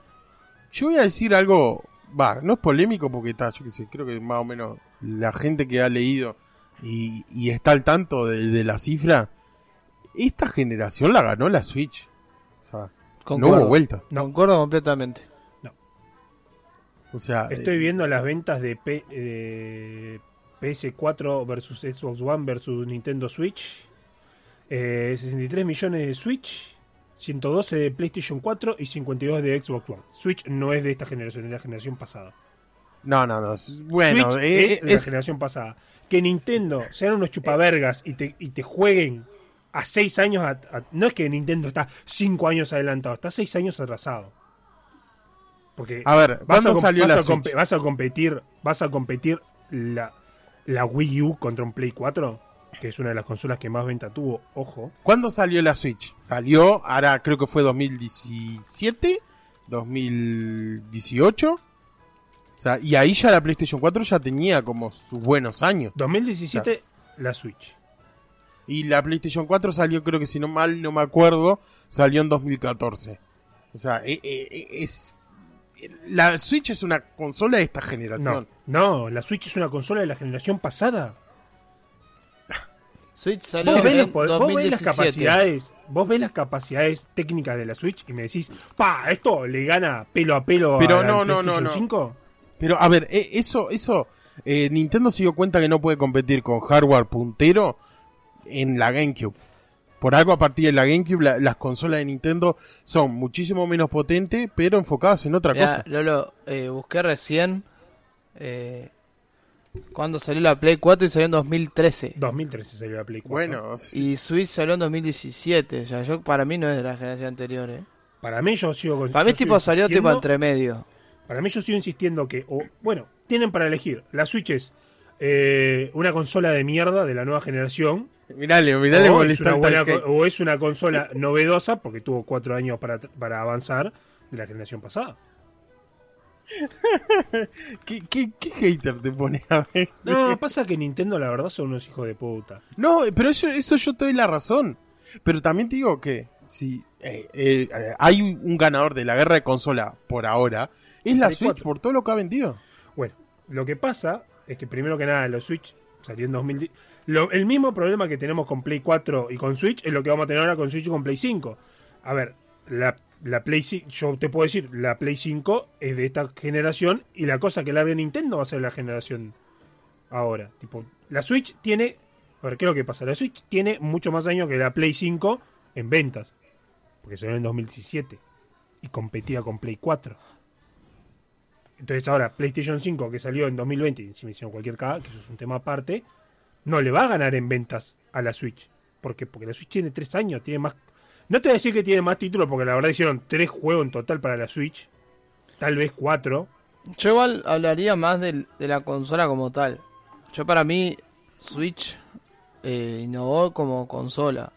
A: yo voy a decir algo, va, no es polémico porque está, yo qué sé, creo que más o menos la gente que ha leído y, y está al tanto de, de la cifra, esta generación la ganó la Switch. O sea, no hubo vuelta.
B: No.
C: Concuerdo completamente.
A: O sea,
B: Estoy
A: eh,
B: viendo las ventas de, P- de PS4 versus Xbox One versus Nintendo Switch. Eh, 63 millones de Switch, 112 de PlayStation 4 y 52 de Xbox One. Switch no es de esta generación, es de la generación pasada.
A: no, no, no, bueno,
B: Switch
A: eh,
B: es de la
A: es-
B: generación pasada. Que Nintendo sean unos chupavergas y te, y te jueguen a 6 años. a- a- no es que Nintendo está 5 años adelantado, está 6 años atrasado. Porque
A: a ver,
B: vas a competir, vas a competir la, la Wii U contra un Play 4, que es una de las consolas que más venta tuvo, ojo.
A: ¿Cuándo salió la Switch? Salió, ahora creo que fue 2017, 2018. O sea, y ahí ya la PlayStation 4 ya tenía como sus buenos años.
B: 2017 la Switch.
A: Y la PlayStation 4 salió, creo que si no mal no me acuerdo, salió en 2014. O sea, eh, eh, eh, es... La Switch es una consola de esta
B: No,
A: generación.
B: no, la Switch es una consola de la generación pasada. [LAUGHS]
C: Switch salió
B: Vos ves,
C: en
B: vos ves las
C: 2017.
B: capacidades, vos ves las capacidades técnicas de la Switch y me decís, pa, esto le gana pelo a pelo
A: Pero
B: a la
A: no, no, no,
B: PlayStation
A: no.
B: 5.
A: Pero a ver, eh, eso, eso, eh, Nintendo se dio cuenta que no puede competir con hardware puntero en la GameCube. Por algo a partir de la GameCube la- las consolas de Nintendo son muchísimo menos potentes, pero enfocadas en otra
C: Mirá,
A: cosa.
C: Lolo, eh, busqué recién eh, cuando salió la Play 4 y salió en 2013.
B: 2013 salió la Play 4.
A: Bueno,
C: Y Switch salió en 2017. O sea, yo, para mí no es de la generación anterior. Eh.
B: para mí yo sigo con-
C: Para mí tipo salió tipo entre medio.
B: Para mí yo sigo insistiendo que, o, bueno, tienen para elegir. La Switch es eh, una consola de mierda de la nueva generación.
A: mirale, mirale
B: o, es buena o es una consola novedosa, porque tuvo cuatro años para, para avanzar, de la generación pasada. [LAUGHS]
A: ¿Qué, qué, qué hater te pone a veces?
B: No, pasa que Nintendo la verdad son unos hijos de puta.
A: No, pero eso, eso yo te doy la razón. Pero también te digo que si eh, eh, hay un ganador de la guerra de consola por ahora, es la Switch
B: 4.
A: por todo lo que ha vendido.
B: Bueno, lo que pasa es que primero que nada los Switch salió en 2010. Lo- el mismo problema que tenemos con Play 4 y con Switch es lo que vamos a tener ahora con Switch y con Play 5. A ver, la, la Play 5, yo te puedo decir, la Play 5 es de esta generación y la cosa que largue Nintendo va a ser la generación ahora. Tipo, la Switch tiene, a ver, ¿qué es lo que pasa? La Switch tiene mucho más años que la Play 5 en ventas, porque salió en 2017 y competía con Play 4. Entonces ahora PlayStation 5 que salió en 2020, y si me hicieron cualquier caga, que eso es un tema aparte, no le va a ganar en ventas a la Switch. ¿Por qué? Porque la Switch tiene tres años, tiene más... No te voy a decir que tiene más títulos, porque la verdad hicieron tres juegos en total para la Switch. Tal vez cuatro.
C: Yo igual hablaría más del- de, la consola como tal. Yo para mí Switch eh, innovó como consola.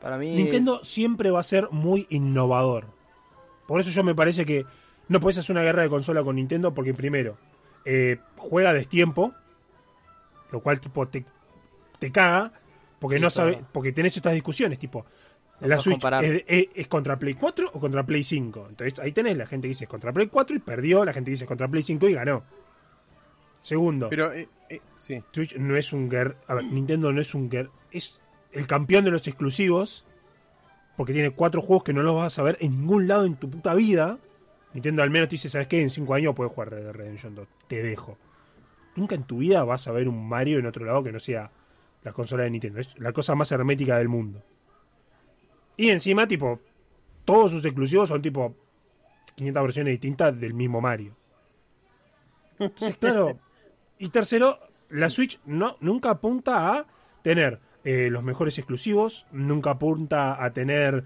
C: Para mí
B: Nintendo siempre va a ser muy innovador. Por eso yo me parece que no puedes hacer una guerra de consola con Nintendo, porque primero, eh, juega destiempo, lo cual tipo te, te caga, porque
C: Sí,
B: no sabe, porque tenés estas discusiones, tipo,
C: No
B: la Switch es, es- es contra Play 4 o contra Play 5. Entonces ahí tenés la gente que dice es contra Play 4 y perdió, la gente que dice es contra Play 5 y ganó. Segundo,
A: Pero, eh, eh, sí.
B: Switch no es un guer, a ver, Nintendo no es un guer, es el campeón de los exclusivos, porque tiene cuatro juegos que no los vas a ver en ningún lado en tu puta vida. Nintendo al menos te dice, ¿sabes qué? En cinco años puedes jugar Red Dead Redemption 2. Te dejo. Nunca en tu vida vas a ver un Mario en otro lado que no sea la consola de Nintendo. Es la cosa más hermética del mundo. Y encima, tipo, todos sus exclusivos son tipo 500 versiones distintas del mismo Mario. Entonces, [LAUGHS] claro. Y tercero, la Switch no, nunca apunta a tener eh, los mejores exclusivos, nunca apunta a tener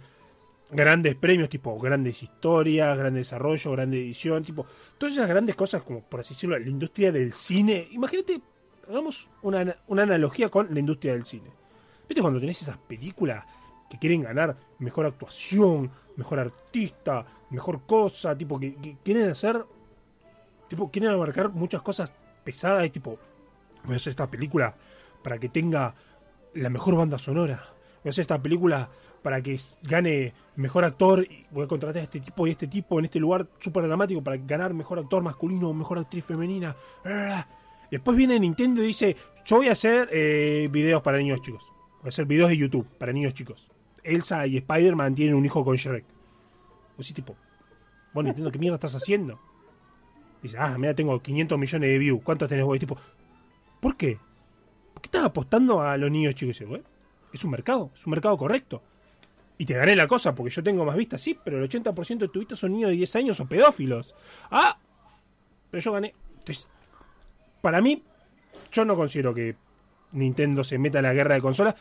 B: grandes premios, tipo grandes historias, gran desarrollo, grande edición, tipo, todas esas grandes cosas, como por así decirlo, la industria del cine. Imagínate, hagamos una, una analogía con la industria del cine. ¿Viste cuando tenés esas películas que quieren ganar mejor actuación, mejor artista, mejor cosa, tipo, que, que quieren hacer, tipo, quieren abarcar muchas cosas pesadas y tipo, voy a hacer esta película para que tenga la mejor banda sonora. Voy a hacer esta película para que gane mejor actor. Y voy a contratar a este tipo y este tipo en este lugar súper dramático para ganar mejor actor masculino, mejor actriz femenina. Después viene Nintendo y dice: Yo voy a hacer eh, videos para niños chicos. Voy a hacer videos de YouTube para niños chicos. Elsa y Spider-Man tienen un hijo con Shrek. O sí, tipo, vos Nintendo, ¿qué mierda estás haciendo? Dice, ah, mira, tengo 500 millones de views. ¿Cuántos tenés vos? Y tipo, ¿por qué? ¿Por qué estás apostando a los niños chicos? Y dice, "Bueno, es un mercado, es un mercado correcto. Y te gané la cosa porque yo tengo más vistas, sí, pero el 80% de tus vistas son niños de 10 años o pedófilos. Ah, pero yo gané. Entonces, para mí, yo no considero que Nintendo se meta en la guerra de consolas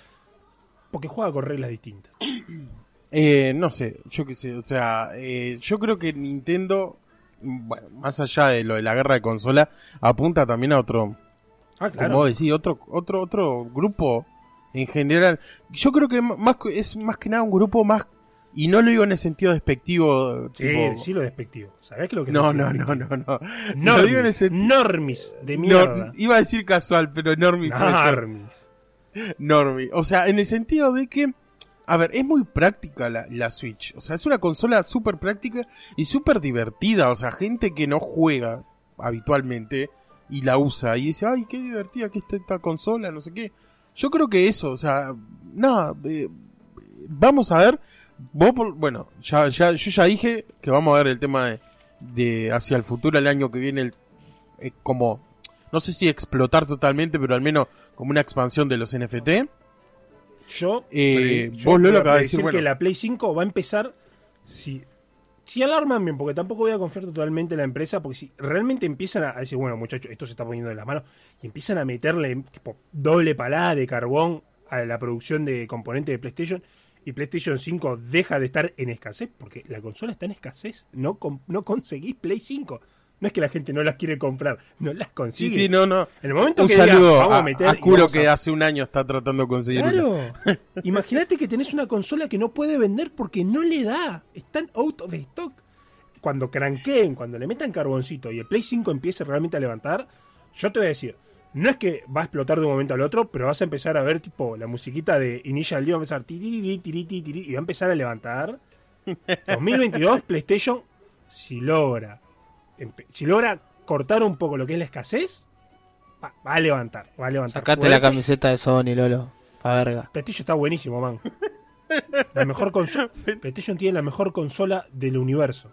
B: porque juega con reglas distintas.
A: Eh, no sé, yo qué sé, o sea, eh, yo creo que Nintendo, bueno, más allá de lo de la guerra de consola, apunta también a otro,
B: Ah,
A: como decís, otro, otro, otro grupo en general. Yo creo que más que- es más que nada un grupo más, y no lo digo en el sentido despectivo,
B: Sí,
A: tipo,
B: decilo despectivo. ¿Sabés qué es lo que
A: no, no, no, no, no.
B: Normis,
A: Lo digo en el sentido,
B: normis de mierda.
A: iba a decir casual, pero Normi puede ser.
B: Normis.
A: Normi. O sea, en el sentido de que, a ver, es muy práctica la, la Switch. O sea, es una consola súper práctica y súper divertida. O sea, gente que no juega habitualmente y la usa y dice, ay, qué divertida que está esta consola, no sé qué. Yo creo que eso, o sea, nada, eh, vamos a ver. Vos, por- bueno, ya, ya, yo ya dije que vamos a ver el tema de, de hacia el futuro, el año que viene, el, eh, como, no sé si explotar totalmente, pero al menos como una expansión de los NFT.
B: Yo,
A: Eh,
B: yo
A: vos,
B: a
A: acabas de decir,
B: que la Play 5 va a empezar si si alarman bien, porque tampoco voy a confiar totalmente en la empresa, porque si realmente empiezan a decir, bueno, muchachos, esto se está poniendo en las manos, y empiezan a meterle tipo doble palada de carbón a la producción de componentes de PlayStation, y PlayStation 5 deja de estar en escasez, porque la consola está en escasez, no, con- no conseguís Play 5. No es que la gente no las quiere comprar, no las
A: Sí,
B: consigue.
A: sí, no, no.
B: En el momento
A: Un
B: que diga,
A: saludo
B: vamos a meter
A: a Kuro
B: vamos a-
A: que hace un año está tratando de conseguir.
B: Claro. [LAUGHS] Imagínate que tenés una consola que no puede vender porque no le da. Están out of stock. Cuando cranqueen, cuando le metan carboncito y el Play 5 empiece realmente a levantar, yo te voy a decir, no es que va a explotar de un momento al otro, pero vas a empezar a ver tipo la musiquita de Initial D va a empezar tiriri, tiriti, tiri, y va a empezar a levantar. [LAUGHS] 2022 PlayStation si logra si logra cortar un poco lo que es la escasez, va, va a levantar, va a levantar.
C: Sacate la camiseta de Sony, Lolo. Pa' verga.
B: PlayStation está buenísimo, man. La mejor consola. [LAUGHS] PlayStation tiene la mejor consola del universo.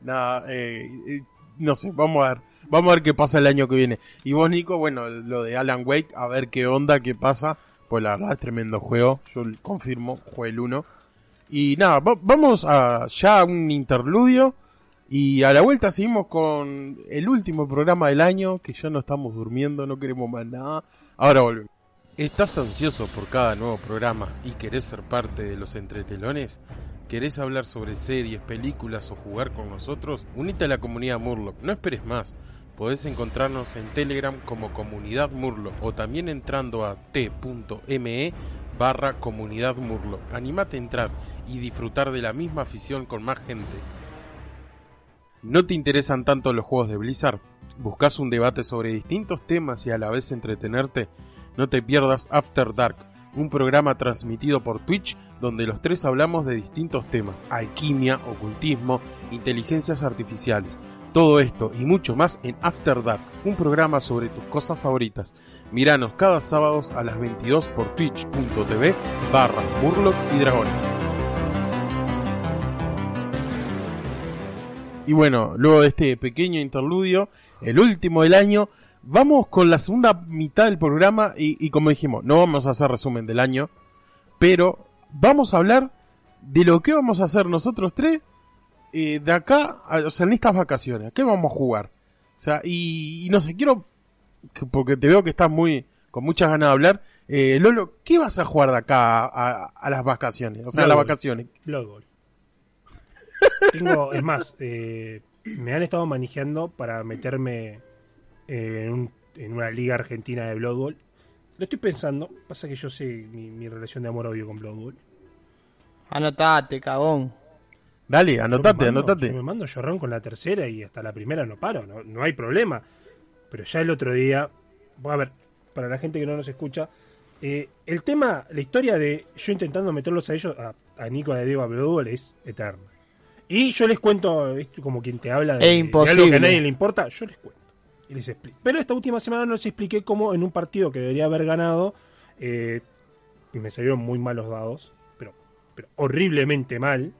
A: Nada, eh, eh, no sé, vamos a ver. Vamos a ver qué pasa el año que viene. Y vos, Nico, bueno, lo de Alan Wake, a ver qué onda, qué pasa. Pues la verdad es tremendo juego. Yo confirmo, jugué el 1. Y nada, va- vamos a ya a un interludio. Y a la vuelta seguimos con el último programa del año. Que ya no estamos durmiendo, no queremos más nada. Ahora volvemos. ¿Estás ansioso por cada nuevo programa y querés ser parte de los entretelones? ¿Querés hablar sobre series, películas o jugar con nosotros? Unite a la comunidad Murloc, no esperes más. Podés encontrarnos en Telegram como Comunidad Murloc o también entrando a t.me barra Comunidad Murloc. Animate a entrar y disfrutar de la misma afición con más gente. ¿No te interesan tanto los juegos de Blizzard? ¿Buscas un debate sobre distintos temas y a la vez entretenerte? No te pierdas After Dark, un programa transmitido por Twitch donde los tres hablamos de distintos temas, alquimia, ocultismo, inteligencias artificiales. Todo esto y mucho más en After Dark, un programa sobre tus cosas favoritas. Miranos cada sábado a las 22 por twitch.tv barra Murlocs y Dragones. Y bueno, luego de este pequeño interludio, el último del año, vamos con la segunda mitad del programa y, y como dijimos, no vamos a hacer resumen del año, pero vamos a hablar de lo que vamos a hacer nosotros tres eh, de acá, a- o sea, en estas vacaciones. ¿Qué vamos a jugar? O sea, y, y no sé, quiero, que- porque te veo que estás muy, con muchas ganas de hablar. Eh, Lolo, ¿qué vas a jugar de acá a, a- a las vacaciones? O sea, a las vacaciones.
B: Blood Bowl. Tengo, es más, eh, me han estado manejando para meterme eh, en, un- en una liga argentina de Blood Bowl. Lo estoy pensando, pasa que yo sé mi, mi relación de amor-odio con Blood Bowl.
C: Anotate, cagón.
A: Dale,
B: Yo
A: anotate,
B: me mando-
A: anotate.
B: yo me mando llorón con la tercera y hasta la primera no paro, no, no hay problema. Pero ya el otro día, a ver, para la gente que no nos escucha, eh, el tema, la historia de yo intentando meterlos a ellos, a, a Nico, a Diego, a Blood Bowl, es eterna. Y yo les cuento, como quien te habla de, de algo que a nadie le importa, yo les cuento. Y les explico. Pero esta última semana no les expliqué cómo en un partido que debería haber ganado, eh, y me salieron muy malos dados, pero, pero horriblemente mal,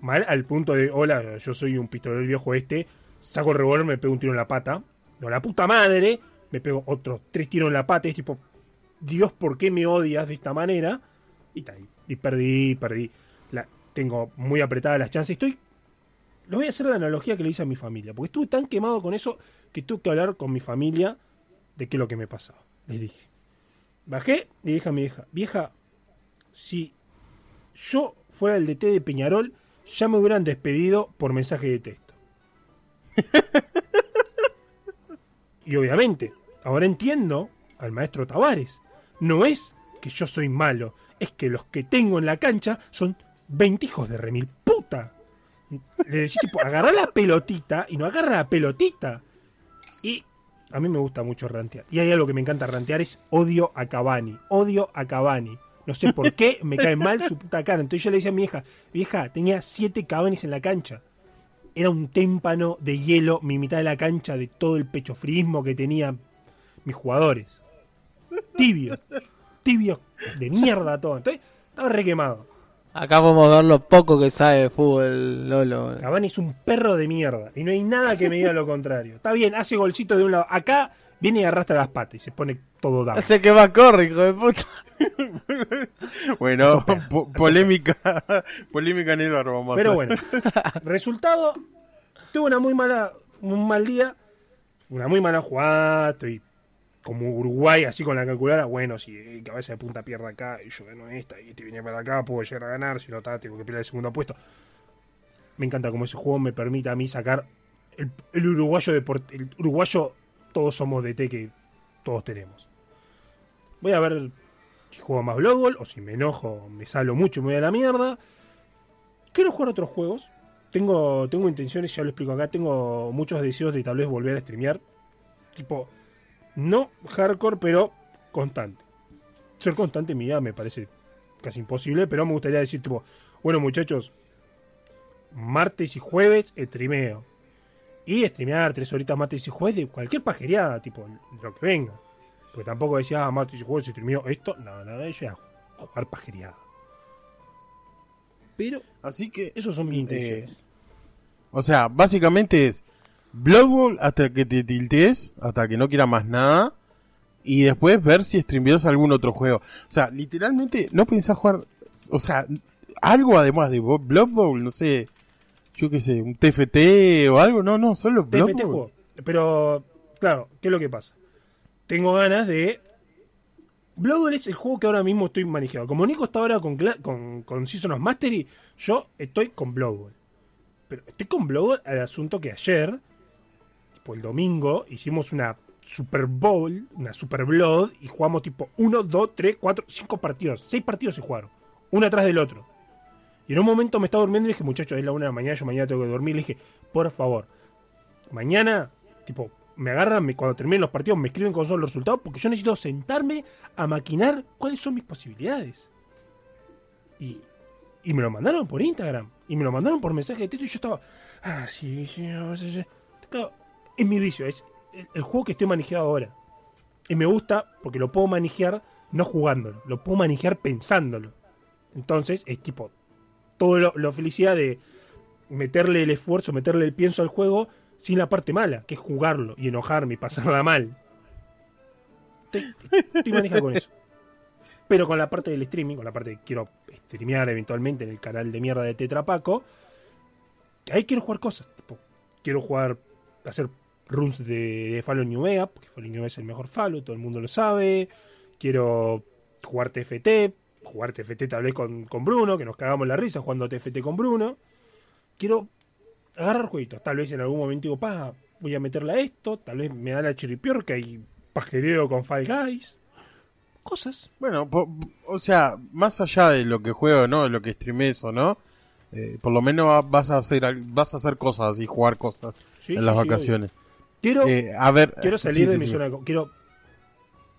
B: mal al punto de, hola, yo soy un pistolero viejo este, saco el revólver, me pego un tiro en la pata, no, la puta madre, me pego otros tres tiros en la pata, y es tipo, Dios, ¿por qué me odias de esta manera? Y, y perdí, perdí. Tengo muy apretadas las chances. Estoy. Les voy a hacer la analogía que le hice a mi familia. Porque estuve tan quemado con eso que tuve que hablar con mi familia de qué es lo que me pasaba. Les dije. Bajé y dije a mi vieja: Vieja, si yo fuera el DT de Peñarol, ya me hubieran despedido por mensaje de texto. [LAUGHS] y obviamente, ahora entiendo al maestro Tavares. No es que yo soy malo, es que los que tengo en la cancha son 20 hijos de remil puta. Le decís, tipo, agarra la pelotita y no agarra la pelotita. Y a mí me gusta mucho rantear. Y hay algo que me encanta rantear, es odio a Cavani. Odio a Cavani. No sé por qué, me cae mal su puta cara. Entonces yo le decía a mi vieja, vieja, tenía siete Cavanis en la cancha. Era un témpano de hielo, mi mitad de la cancha, de todo el pecho frismo que tenían mis jugadores. Tibio. Tibio de mierda todo. Entonces, estaba re quemado.
C: Acá podemos ver lo poco que sabe de fútbol, Lolo.
B: Cavani es un perro de mierda. Y no hay nada que me diga lo contrario. Está bien, hace golcito de un lado. Acá viene y arrastra las patas y se pone todo down.
C: Hace que va corre, hijo de puta. [LAUGHS]
A: Bueno, po- polémica, [LAUGHS] polémica en el bar, vamos
B: Pero bueno, resultado, tuve una muy mala, un mal día, una muy mala jugada, estoy como Uruguay, así con la calculadora, bueno, si eh, cabeza de punta pierde acá, y yo gano esta, y este viene para acá, puedo llegar a ganar, si no está, tengo que pelear el segundo puesto. Me encanta como ese juego me permite a mí sacar el, uruguayo deport- el uruguayo, todos somos DT que todos tenemos. Voy a ver si juego más Blood o si me enojo, me salo mucho y me voy a la mierda. Quiero jugar otros juegos. Tengo, tengo intenciones, ya lo explico acá. Tengo muchos deseos de tal vez volver a streamear. Tipo, no hardcore, pero constante. Ser constante en mi vida me parece casi imposible, pero me gustaría decir, tipo, bueno, muchachos, martes y jueves streameo. Y streamear tres horitas martes y jueves de cualquier pajereada, tipo, lo que venga. Porque tampoco decía, ah, martes y jueves streameo esto. No, no, yo iba a jugar pajereada. Pero
A: Así que,
B: esos son mis intenciones.
A: o sea, básicamente es Blood Bowl hasta que te tiltees, hasta que no quieras más nada, y después ver si streameas algún otro juego. O sea, literalmente no pensás jugar, o sea, algo además de Blood Bowl, no sé, yo qué sé, un TFT o algo, no, no, solo Blood
B: TFT
A: Bowl.
B: juego. Pero, claro, ¿qué es lo que pasa? Tengo ganas de. Blood Bowl es el juego que ahora mismo estoy manejando. Como Nico está ahora con, con, con Season of Mastery, yo estoy con Blood Bowl. Pero estoy con Blood Bowl al asunto que ayer, tipo el domingo, hicimos una Super Bowl, una Super Blood, y jugamos tipo 1, 2, 3, 4, 5 partidos. 6 partidos se jugaron, uno atrás del otro. Y en un momento me estaba durmiendo y dije, muchachos, es la una de la mañana, yo mañana tengo que dormir. Le dije, por favor, mañana, tipo, me agarran, me- cuando terminen los partidos, me escriben con son los resultados, porque yo necesito sentarme a maquinar cuáles son mis posibilidades. Y, y me lo mandaron por Instagram, y me lo mandaron por mensaje de texto, y yo estaba, ah, sí, sí, sí, sí. Claro, es mi vicio, es el, juego que estoy manejando ahora. Y me gusta porque lo puedo manejar no jugándolo, lo puedo manejar pensándolo. Entonces, es tipo, todo lo, la felicidad de meterle el esfuerzo, meterle el pienso al juego sin la parte mala, que es jugarlo y enojarme y pasarla mal. Estoy, estoy manejado con eso. Pero con la parte del streaming, con la parte que quiero streamear eventualmente en el canal de mierda de Tetrapaco, ahí quiero jugar cosas. Tipo, quiero jugar, hacer runs de, de New Mega, porque Fallout New Mega es el mejor Fallout, todo el mundo lo sabe. Quiero jugar TFT, jugar TFT tal vez con, con Bruno, que nos cagamos la risa jugando TFT con Bruno. Quiero agarrar jueguitos. Tal vez en algún momento digo, pa, voy a meterle a esto. Tal vez me da la chiripiorca y pajereo con Fall Guys. Cosas.
A: Bueno, po- o sea, más allá de lo que juego, ¿no? De lo que streames o no, eh, por lo menos va- vas a hacer vas a hacer cosas y jugar cosas
B: Sí,
A: en
B: sí,
A: las
B: sí,
A: vacaciones.
B: Quiero,
A: Eh, a ver,
B: quiero salir
A: sí,
B: de mi
A: decime.
B: zona de Quiero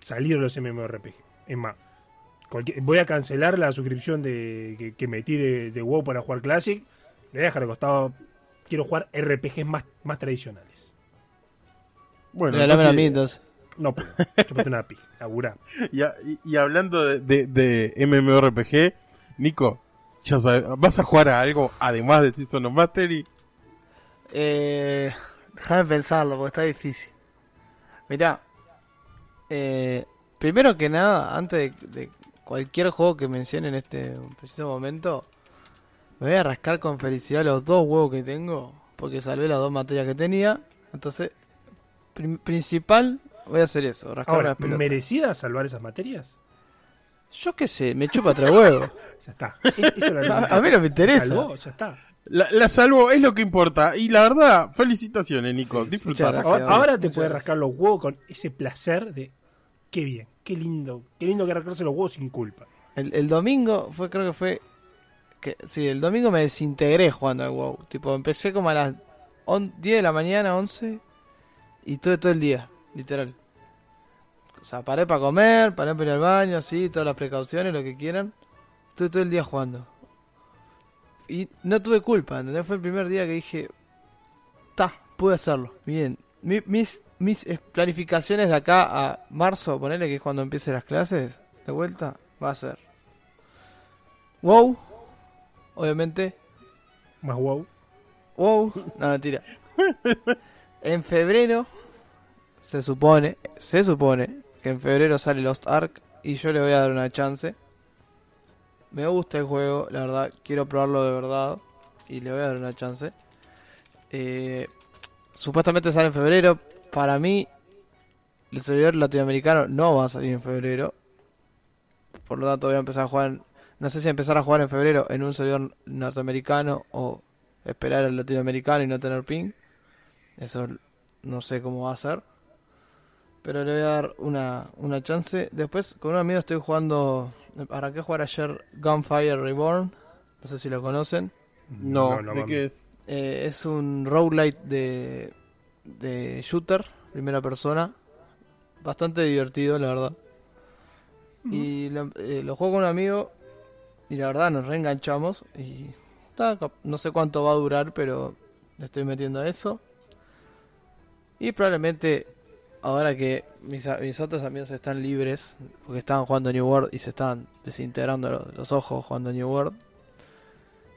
B: salir de los MMORPG. Es más, cualquier- voy a cancelar la suscripción de, que, que metí de, de WoW para jugar Classic. Le voy a dejar de costado. Quiero jugar RPGs más, más tradicionales.
A: Bueno, entonces.
B: No puedo. Chupate una pi. Laburá. [LAUGHS]
A: y, a- y- y hablando de, de, de MMORPG, Nico, ya sabes, ¿vas a jugar a algo además de Season of Mastery?
C: Eh, déjame pensarlo, porque está difícil. Mirá, eh, primero que nada, antes de, de cualquier juego que mencione en este preciso momento, me voy a rascar con felicidad los dos huevos que tengo, porque salvé las dos materias que tenía. Entonces, principal, voy a hacer eso, rascar
B: Ahora,
C: las pelotas.
B: ¿merecida salvar esas materias?
C: Yo qué sé, me chupa tres huevos. [LAUGHS]
B: Ya está. Es-
C: A- a mí no me
B: Se
C: interesa.
B: salvó, ya está.
A: La, la salvo, es lo que importa. Y la verdad, felicitaciones, Nico. Disfrutar.
C: Muchas
B: Ahora, ahora te puedes rascar los huevos con ese placer de qué bien, qué lindo, qué lindo que rascarse los huevos sin culpa.
C: El, el domingo fue, creo que fue. Que, sí, el domingo me desintegré jugando al WoW. Tipo, empecé como a las on- 10 de la mañana, 11. Y todo, todo el día, literal. O sea, paré para comer, paré para ir al baño, así, todas las precauciones, lo que quieran. Estuve todo el día jugando. Y no tuve culpa, ¿entendés? Fue el primer día que dije. Ta, pude hacerlo. Bien. Mi- mis, mis planificaciones de acá a marzo, ponerle que es cuando empiecen las clases, de vuelta, va a ser. WoW, obviamente.
B: Más wow.
C: WoW, no mentira. En febrero, se supone, se supone que en febrero sale Lost Ark y yo le voy a dar una chance. Me gusta el juego, la verdad, quiero probarlo de verdad y le voy a dar una chance. Eh, supuestamente sale en febrero, para mí el servidor latinoamericano no va a salir en febrero. Por lo tanto voy a empezar a jugar, en- no sé si empezar a jugar en febrero en un servidor norteamericano o esperar al latinoamericano y no tener ping. Eso no sé cómo va a ser. Pero le voy a dar una, una chance. Después con un amigo estoy jugando. Arranqué a jugar ayer Gunfire Reborn. No sé si lo conocen.
A: No,
B: no,
A: ¿de qué es?
C: Eh, es un roguelite de, de shooter, primera persona. Bastante divertido, la verdad. Y lo, eh, lo juego con un amigo y la verdad nos reenganchamos. Y no sé cuánto va a durar, pero le estoy metiendo a eso. Y probablemente ahora que mis, otros amigos están libres, porque estaban jugando New World y se estaban desintegrando lo- los ojos jugando New World,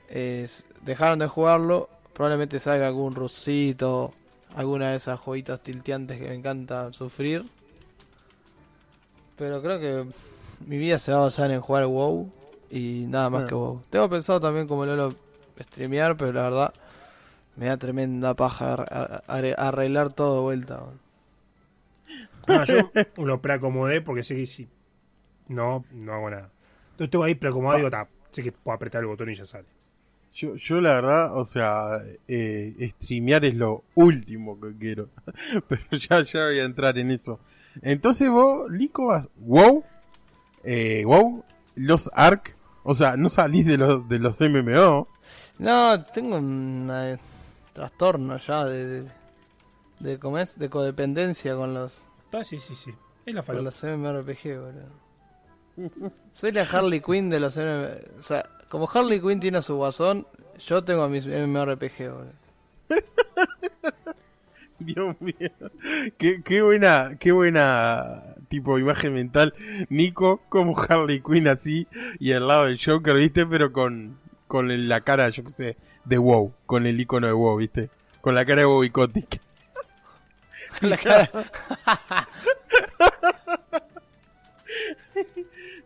C: es- dejaron de jugarlo. Probablemente salga algún rusito, alguna de esas jueguitas tilteantes que me encanta sufrir. Pero creo que mi vida se va a basar en jugar WoW y nada más
A: Bueno.
C: que WoW. Tengo pensado también como Lolo streamear, pero la verdad me da tremenda paja ar- ar- ar- arreglar todo de vuelta.
B: No, yo lo preacomodé porque sé que si no, no hago nada. Entonces tengo ahí preacomodado y digo, "Ta, sé que puedo apretar el botón y ya sale.
A: Yo, yo la verdad, o sea, eh, streamear es lo último que quiero. [LAUGHS] Pero ya, ya voy a entrar en eso. Entonces vos, Lico, vas... WoW, eh, WoW, Los Ark, O sea, no salís de los, de los MMO.
C: No, tengo un eh, trastorno ya de, de, de, ¿cómo es? de codependencia con los,
B: Ah, sí, sí, sí. Es la
C: con
B: falopa.
C: los MMORPG, boludo. [LAUGHS] Soy la Harley Quinn de los MMORPG. O sea, como Harley Quinn tiene a su guasón, yo tengo a mis MMORPG, boludo. [LAUGHS]
A: Dios mío. Qué, qué buena, qué buena tipo imagen mental. Nico como Harley Quinn así y al lado del Joker, ¿viste? Pero con, con la cara, yo qué sé, de WoW, con el icono de WoW, ¿viste? Con la cara de WoW y Kotick. [LAUGHS]
C: La cara- [LAUGHS]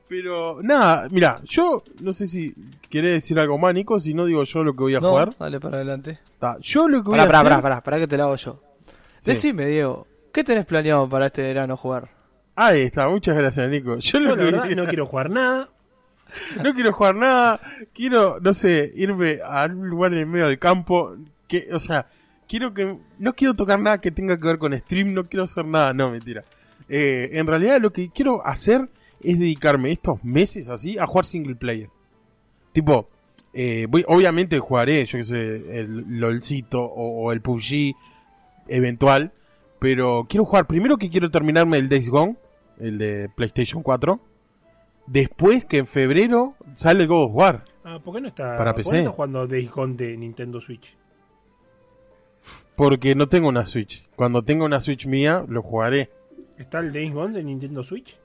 A: Pero nada, mira, yo no sé si querés decir algo más, Nico, si no digo yo lo que voy a
C: No,
A: jugar.
C: dale para adelante.
A: Ta, Yo lo que voy
C: Pará,
A: a
C: pará,
A: hacer...
C: pará, pará, pará que te lo hago yo.
A: Sí.
C: Decime, Diego, ¿qué tenés planeado para este verano jugar?
A: Ahí está, muchas gracias, Nico. Yo,
B: Yo
A: lo
B: la
A: que
B: verdad no quiero jugar nada. [LAUGHS]
A: No quiero jugar nada, quiero, no sé, irme a un lugar en el medio del campo, que, o sea, quiero que, no quiero tocar nada que tenga que ver con stream, no quiero hacer nada, no, mentira. Eh, en realidad lo que quiero hacer es dedicarme estos meses así a jugar single player. Tipo, eh, voy, obviamente jugaré, yo qué sé, el LOLcito o, o el PUBG eventual, pero quiero jugar, primero que quiero terminarme el Days Gone, el de PlayStation 4. Después que en febrero sale el God of War.
B: Ah, ¿Por qué no está,
A: Para
B: ¿por qué
A: PC?
B: no está jugando Days Gone de Nintendo Switch?
A: Porque no tengo una Switch. Cuando tenga una Switch mía, lo jugaré.
B: ¿Está el Days Gone de Nintendo Switch?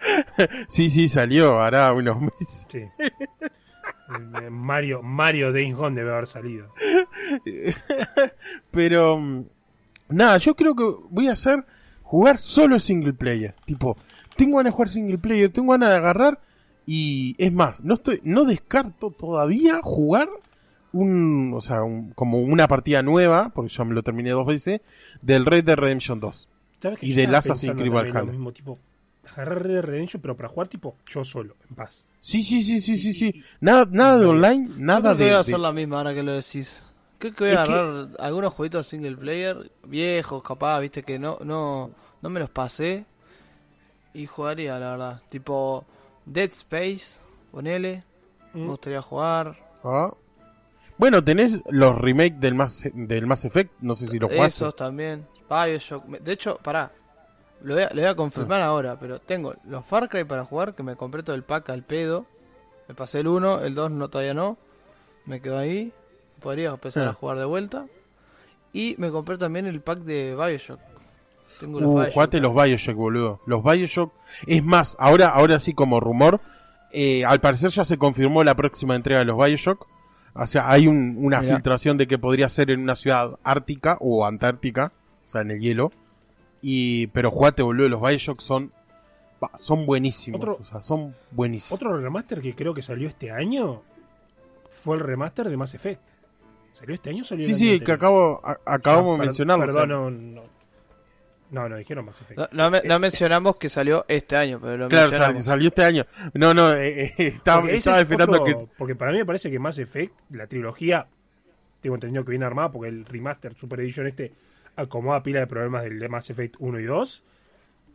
B: [LAUGHS]
A: Sí, sí, salió, hará unos meses.
B: Sí. Mario, Mario Days Gone debe haber salido. [LAUGHS]
A: Pero, mm, nada, yo creo que voy a hacer jugar solo single player. Tipo, tengo ganas de jugar single player, tengo ganas de agarrar. Y es más, no estoy, no descarto todavía jugar un, o sea, un- como una partida nueva, porque ya me lo terminé dos veces, del Red Dead Redemption 2.
B: ¿Sabes que
A: Y
B: yo
A: del Assassin's Creed Valhalla.
B: Mismo, tipo, agarrar Red Dead Redemption, pero para jugar, tipo, yo solo, en paz.
A: Sí, sí, sí, sí, sí, sí. Nada, nada de online,
C: Yo
A: nada
C: creo que
A: de,
C: voy a
A: de-
C: hacer la misma ahora que lo decís. Creo que voy a
A: Es que-
C: agarrar algunos jueguitos single player, viejos, capaz, viste, que no, no, no me los pasé. Y jugaría, la verdad. Tipo, Dead Space, ponele. Me
B: Mm.
C: gustaría jugar.
A: Ah. Bueno, tenés los remakes del Mass, del Mass Effect, no sé si los jugaste.
C: Esos también. Bioshock. De hecho, pará. Lo voy a, lo voy a confirmar ahora, pero tengo los Far Cry para jugar, que me compré todo el pack al pedo. Me pasé el 1, el 2 no, todavía no. Me quedo ahí. Podría empezar
A: Ah.
C: a jugar de vuelta. Y me compré también el pack de Bioshock. Tengo los
A: Uh,
C: Bioshock.
A: jugate los Bioshock, boludo. Los Bioshock. Es más, ahora, ahora sí como rumor, eh, al parecer ya se confirmó la próxima entrega de los Bioshock. O sea, hay un- una
C: Mirá.
A: filtración de que podría ser en una ciudad ártica o antártica, o sea, en el hielo. Y, pero jugate, boludo, los Bioshock son, son buenísimos.
B: Otro-
A: o sea, son buenísimos.
B: Otro remaster que creo que salió este año fue el remaster de Mass Effect. ¿Salió este año salió
A: Sí,
B: el
A: sí,
B: año
A: que
B: anterior?
A: acabo, a- acabamos de o sea,
B: Perdón, no, no. No, no, dijeron Mass Effect.
C: No, no me- no mencionamos que salió este año, pero lo
A: Claro,
C: mencionamos.
A: salió este año. No, no, eh, eh, [LAUGHS] estaba,
B: es
A: esperando que...
B: Porque para mí me parece que Mass Effect, la trilogía, tengo entendido que viene armada porque el remaster Super Edition este acomoda pila de problemas del de Mass Effect 1 y 2.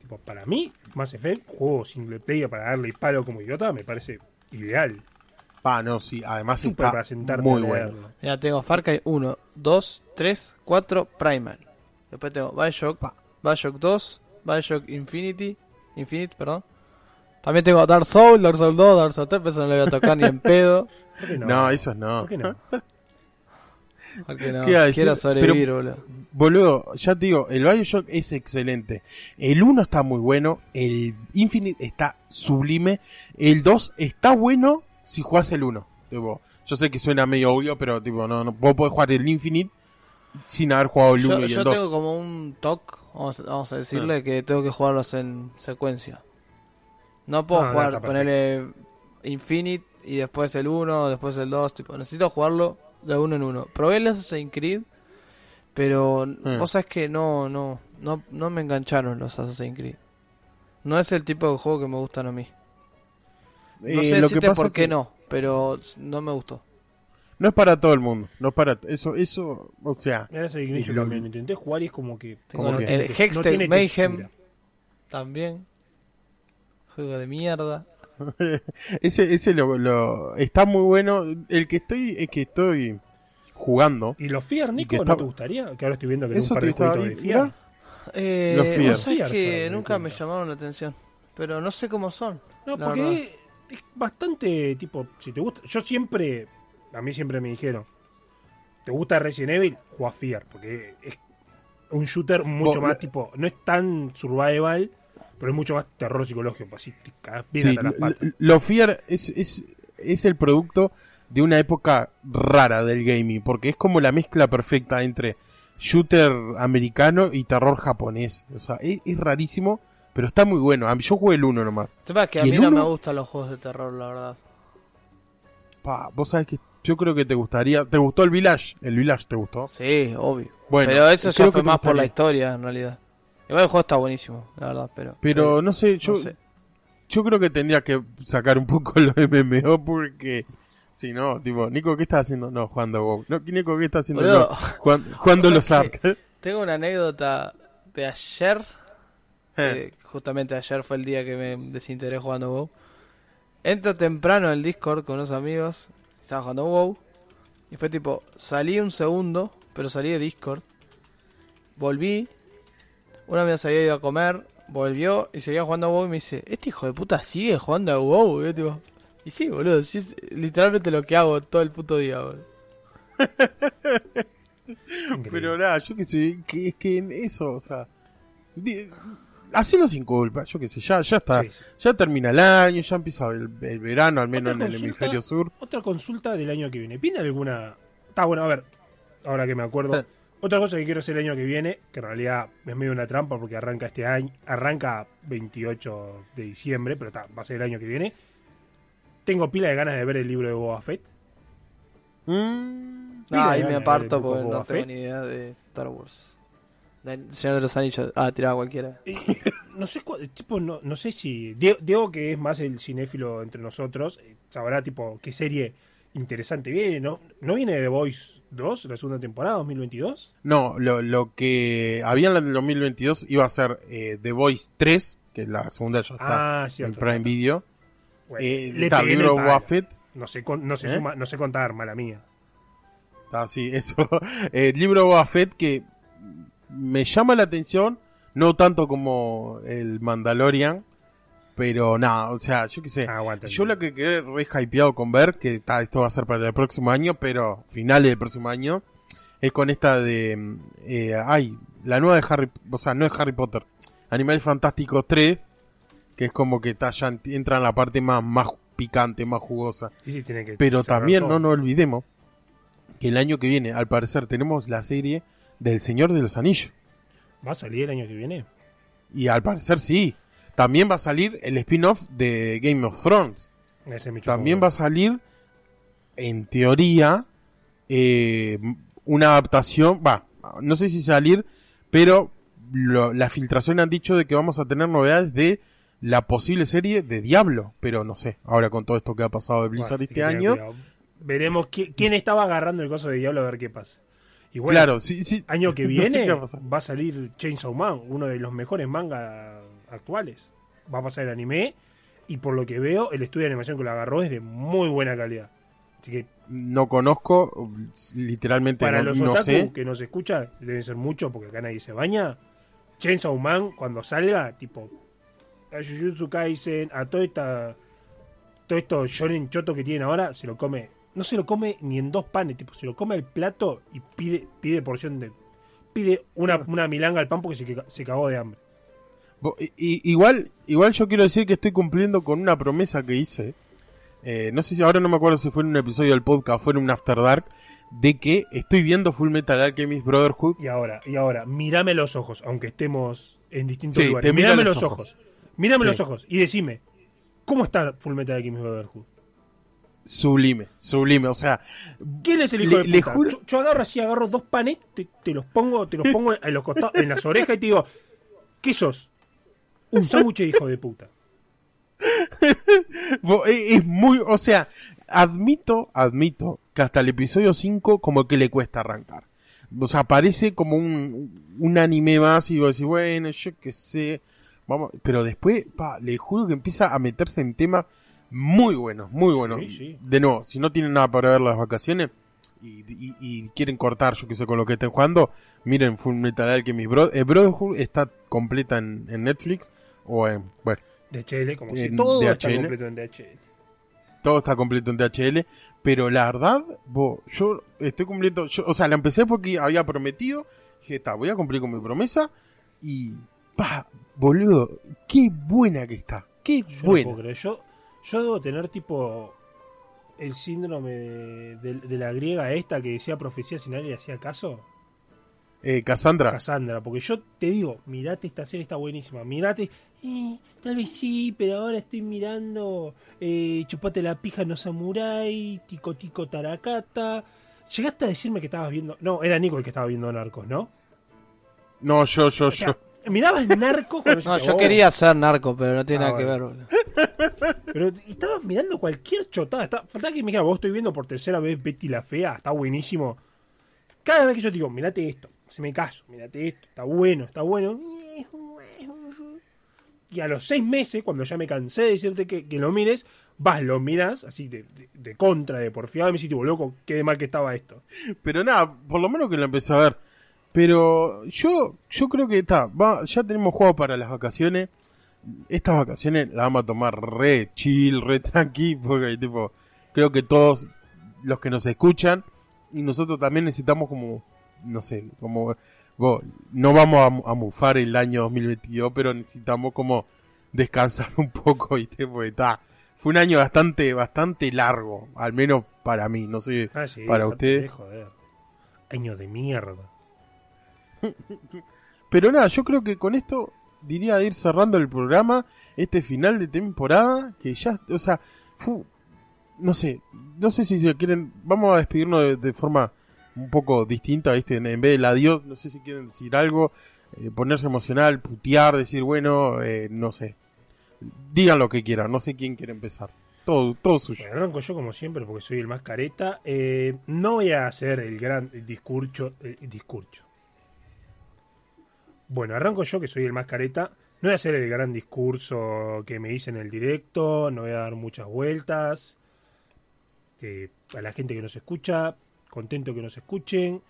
B: Tipo, para mí, Mass Effect, juego single player para darle palo como idiota, me parece ideal.
A: Ah, no, sí, además
B: para
A: está
B: sentarte
A: muy bueno.
C: Mira, tengo Far Cry 1, 2, 3, 4, Primal. Después tengo Bioshock,
A: Pa.
C: Bioshock 2, Bioshock Infinity, Infinite, perdón. También tengo Dark Souls, Dark Souls 2, Dark Souls 3, pero eso no le voy a tocar ni en [LAUGHS] pedo.
B: ¿Por qué no?
A: No, esos no.
B: ¿Por qué no? [LAUGHS]
C: Porque no, quiero sobrevivir, boludo.
A: Boludo, ya te digo, el Bioshock es excelente. El 1 está muy bueno, el Infinite está sublime, el 2 está bueno si jugás el 1. Tipo, yo sé que suena medio obvio, pero tipo, no, no vos podés jugar el Infinite sin haber jugado el 1
C: Yo,
A: y
C: yo
A: el 2.
C: tengo como un toque, vamos, a- vamos a decirle, que tengo que jugarlos en secuencia. No puedo
B: No,
C: jugar, ponerle Infinite y después el 1, después el 2, tipo, necesito jugarlo de uno en uno. Probé el Assassin's Creed, pero
A: Mm.
C: vos sabés que no, no, no, no me engancharon los Assassin's Creed. No es el tipo de juego que me gustan a mí. No sé
A: lo que pasa
C: por qué
A: que
C: no, pero no me gustó.
A: No es para todo el mundo, no es para eso, eso, o sea,
B: Mira ese Ignition también. Intenté jugar y es como que.
A: ¿Cómo
C: el,
A: que?
C: el
B: no
C: Hextech
B: tiene
C: Mayhem
B: textura.
C: también. Juego de mierda. [LAUGHS]
A: ese ese lo, lo- está muy bueno. El que estoy es que estoy jugando.
B: ¿Y los Fear, Nico, no te gustaría? Que ahora estoy viendo que hay un par de jueguitos de. Fear.
C: Eh,
A: Los Fear.
C: vos sabés
B: Fear
C: que nunca me llamaron la atención. Pero no sé cómo son.
B: No, porque
C: verdad.
B: es, es bastante tipo, si te gusta, yo siempre, a mí siempre me dijeron, ¿te gusta Resident Evil? Juega Fear, porque es un shooter mucho más tipo, no es tan survival, pero es mucho más terror psicológico, así te cagas bien
A: Sí,
B: hasta las patas.
A: lo Fear es, es, es el producto de una época rara del gaming, porque es como la mezcla perfecta entre shooter americano y terror japonés. O sea, es, es rarísimo, pero está muy bueno. A mí- Yo jugué el 1 nomás.
C: Sepa que a
A: ¿Y
C: mí no me gustan los juegos de terror, la verdad.
A: Pa, vos sabés que yo creo que te gustaría. ¿Te gustó el Village? ¿El Village te gustó?
C: Sí, obvio.
A: Bueno,
C: pero eso ya fue más por la historia, en realidad. Igual el juego está buenísimo, la verdad, pero...
A: Pero no sé, yo,
C: no sé.
A: yo creo que tendría que sacar un poco [LAUGHS] los MMO porque. Si no, tipo, Nico, ¿qué estás haciendo? No, jugando WoW. No, Nico, ¿qué estás haciendo?
C: Boludo,
A: No, jugando [LAUGHS] los Ark.
C: Tengo una anécdota de ayer.
A: Eh.
C: justamente ayer fue el día que me desinteresé jugando WoW. Entro temprano al Discord con unos amigos. Estaba jugando WoW. Y fue tipo, salí un segundo, pero salí de Discord. Volví. Un amigo se había ido a comer. Volvió y seguía jugando a WoW y me dice, este hijo de puta sigue jugando a WoW. Y yo tipo, y sí, boludo, sí es literalmente lo que hago todo el puto día, boludo. [LAUGHS]
A: Pero nada, yo qué sé, que es que en eso, o sea. Hacelo sin culpa, yo qué sé, ya, ya está.
B: Sí, sí.
A: Ya termina el año, ya empieza el, el verano, al menos en el hemisferio sur.
B: Otra consulta del año que viene. ¿Viene alguna...? Está bueno, a ver, ahora que me acuerdo. Otra cosa que quiero hacer el año que viene, que en realidad es medio una trampa porque arranca este año, arranca 28 de diciembre, pero está, va a ser el año que viene. Tengo pila de ganas de ver el libro de Boba Fett.
A: Mm,
B: de
C: ahí me aparto porque
B: Boba
C: no tengo
B: Fett.
C: ni idea de Star Wars. Del Señor de los Anillos. Ah, tiraba cualquiera. [LAUGHS]
B: No sé, tipo, no, no sé si. Diego, Diego, que es más el cinéfilo entre nosotros, eh, sabrá, tipo, qué serie interesante viene. ¿No, ¿No viene The Voice 2, la segunda temporada, 2022?
A: No, lo, lo que había en el 2022 iba a ser eh, The Voice 3, que la segunda ya está
B: Ah, cierto.
A: en Prime
B: cierto.
A: Video.
B: Bueno,
A: Eh,
B: le
A: está, libro. Buffett.
B: No sé, no sé,
A: ¿Eh?
B: suma- no sé contar, mala mía.
A: Ah, sí, [LAUGHS] eso. El libro de Boba Fett que me llama la atención, no tanto como el Mandalorian, pero nada, o sea, yo qué sé.
B: Ah.
A: Yo lo que quedé re hypeado con ver, que ta, esto va a ser para el próximo año, pero finales del próximo año, es con esta de... eh, ay, la nueva de Harry... O sea, no es Harry Potter. Animales Fantásticos 3, que es como que ta, ya ent- entra en la parte más, más picante, más jugosa.
B: Sí, sí, tiene que
A: Pero también
B: todo.
A: no nos olvidemos que el año que viene, al parecer, tenemos la serie del Señor de los Anillos.
B: ¿Va a salir el año que viene?
A: Y al parecer sí. También va a salir el spin-off de Game of Thrones.
B: Ese me chupa
A: También va a salir, en teoría, eh, una adaptación. Va, no sé si salir, pero lo- la filtración han dicho de que vamos a tener novedades de la posible serie de Diablo. Pero no sé, ahora con todo esto que ha pasado de Blizzard
B: Bueno,
A: este año.
B: cuidado. Veremos qui- quién estaba agarrando el coso de Diablo a ver qué pasa. Y bueno,
A: claro, sí, sí.
B: año que [LAUGHS]
A: no sé
B: viene
A: va a pasar.
B: va a salir Chainsaw Man, uno de los mejores mangas actuales. Va a pasar el anime y por lo que veo, el estudio de animación que lo agarró es de muy buena calidad. Así que
A: No conozco, literalmente
B: para
A: no,
B: los
A: no
B: otaku
A: sé.
B: que nos escuchan, deben ser muchos porque acá nadie se baña. Chainsaw Man, cuando salga, tipo, a Jujutsu Kaisen, a todo esta todo esto shonen choto que tienen ahora, se lo come, no se lo come ni en dos panes, tipo, se lo come al plato y pide pide porción de pide una, una milanga al pan porque se, se cagó de hambre.
A: I- igual, igual yo quiero decir que estoy cumpliendo con una promesa que hice. Eh, no sé si ahora no me acuerdo si fue en un episodio del podcast o fue en un After Dark. De que estoy viendo Full Metal Alchemist Brotherhood.
B: Y ahora, y ahora, mírame los ojos, aunque estemos en distintos
A: Sí,
B: lugares. Mírame
A: los
B: los
A: ojos.
B: ojos. Mírame
A: Sí.
B: los ojos y decime, ¿cómo está Full Metal Alchemist Brotherhood?
A: Sublime, sublime. O sea,
B: ¿Quién es el hijo
A: Le-
B: de
A: le
B: puta?
A: juro-
B: Yo, yo agarro así, agarro dos panes, te, te los pongo, te los pongo en los costados, en las orejas y te digo, ¿qué sos? Un [LAUGHS] sándwich de hijo de puta.
A: e- es muy. O sea, admito, admito que hasta el episodio 5 como que le cuesta arrancar. O sea, parece como un, un anime más y vos decís, bueno, yo qué sé. Vamos, pero después, pa, le juro que empieza a meterse en temas muy buenos, muy buenos.
B: Sí, sí.
A: De nuevo, si no tienen nada para ver las vacaciones y, y- y quieren cortar, yo que sé, con lo que estén jugando, miren Full Metal Alchemist Bro eh, Brotherhood está completa en, en Netflix o en, bueno,
B: DHL, como
A: En
B: si todo está
A: DHL.
B: completo en DHL.
A: todo está completo en DHL, pero la verdad, bo, yo estoy cumpliendo, yo, o sea, la empecé porque había prometido, dije, está, voy a cumplir con mi promesa y, pa, boludo, qué buena que está, qué
B: Yo no
A: buena.
B: puedo creer. Yo, yo debo tener tipo el síndrome de, de- de la griega esta que decía profecía sin nadie le hacía caso.
A: Eh, Cassandra,
B: Cassandra, porque yo te digo, mirate esta serie, está buenísima, mirate, eh, tal vez sí, pero ahora estoy mirando eh, Chupate la pija no samurai, Tico Tico Tarakata. Llegaste a decirme que estabas viendo, no, era Nico el que estaba viendo Narcos, ¿no?
A: no, yo, yo,
B: O sea,
A: yo,
B: mirabas Narcos cuando
C: No, yo
B: "Oh",
C: quería ser narco, pero no tiene
B: Ah,
C: nada que ver.
B: bueno.
C: boludo.
B: Pero estabas mirando cualquier chotada. Está, faltaba que me dijera, vos estoy viendo por tercera vez Betty la Fea, está buenísimo. Cada vez que yo te digo, mirate esto, se me caso, mirate esto, está bueno, está bueno. Y a los seis meses, cuando ya me cansé de decirte que, que lo mires, vas, lo miras, así de, de- de contra, de porfiado, y me decís, tipo, loco, qué de mal que estaba esto.
A: pero nada, por lo menos que la empecé a ver. Pero yo, yo creo que está, va, ya tenemos juego para las vacaciones. Estas vacaciones las vamos a tomar re chill, re tranqui, [LAUGHS] porque tipo, creo que todos los que nos escuchan y nosotros también necesitamos como, no sé, como, no vamos a, mu- a mufar el año 2022, pero necesitamos como descansar [LAUGHS] un poco, ¿viste? Porque está, fue un año bastante, bastante largo, al menos para mí, no sé,
B: Ah, sí,
A: para ustedes.
B: Año de mierda. [LAUGHS]
A: Pero nada, yo creo que con esto diría ir cerrando el programa, este final de temporada, que ya, o sea, no sé, no sé si se quieren, vamos a despedirnos de, forma un poco distinta, ¿viste? En, en vez del adiós, no sé si quieren decir algo, eh, ponerse emocional, putear, decir, bueno, eh, no sé. Digan lo que quieran, no sé quién quiere empezar. Todo, todo suyo.
B: Arranco yo como siempre porque soy el más careta. Eh, no voy a hacer el gran discurso. El discurso. Bueno, arranco yo que soy el más careta. No voy a hacer el gran discurso que me hice en el directo. No voy a dar muchas vueltas. Eh, a la gente que nos escucha, contento que nos escuchen.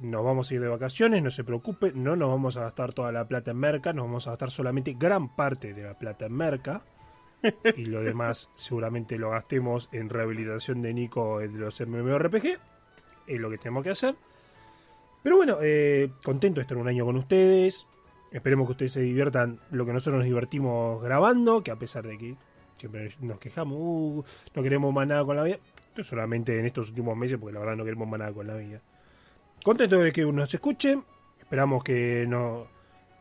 B: Nos vamos a ir de vacaciones, no se preocupe. No nos vamos a gastar toda la plata en merca. Nos vamos a gastar solamente gran parte de la plata en merca y lo demás [LAUGHS] seguramente lo gastemos en rehabilitación de Nico de los MMORPG. Es lo que tenemos que hacer. Pero bueno, eh, contento de estar un año con ustedes. Esperemos que ustedes se diviertan lo que nosotros nos divertimos grabando, que a pesar de que siempre nos quejamos, "Uh, no queremos más nada con la vida. Es solamente en estos últimos meses, porque la verdad no queremos más nada con la vida. Contento de que nos escuchen. Esperamos que no,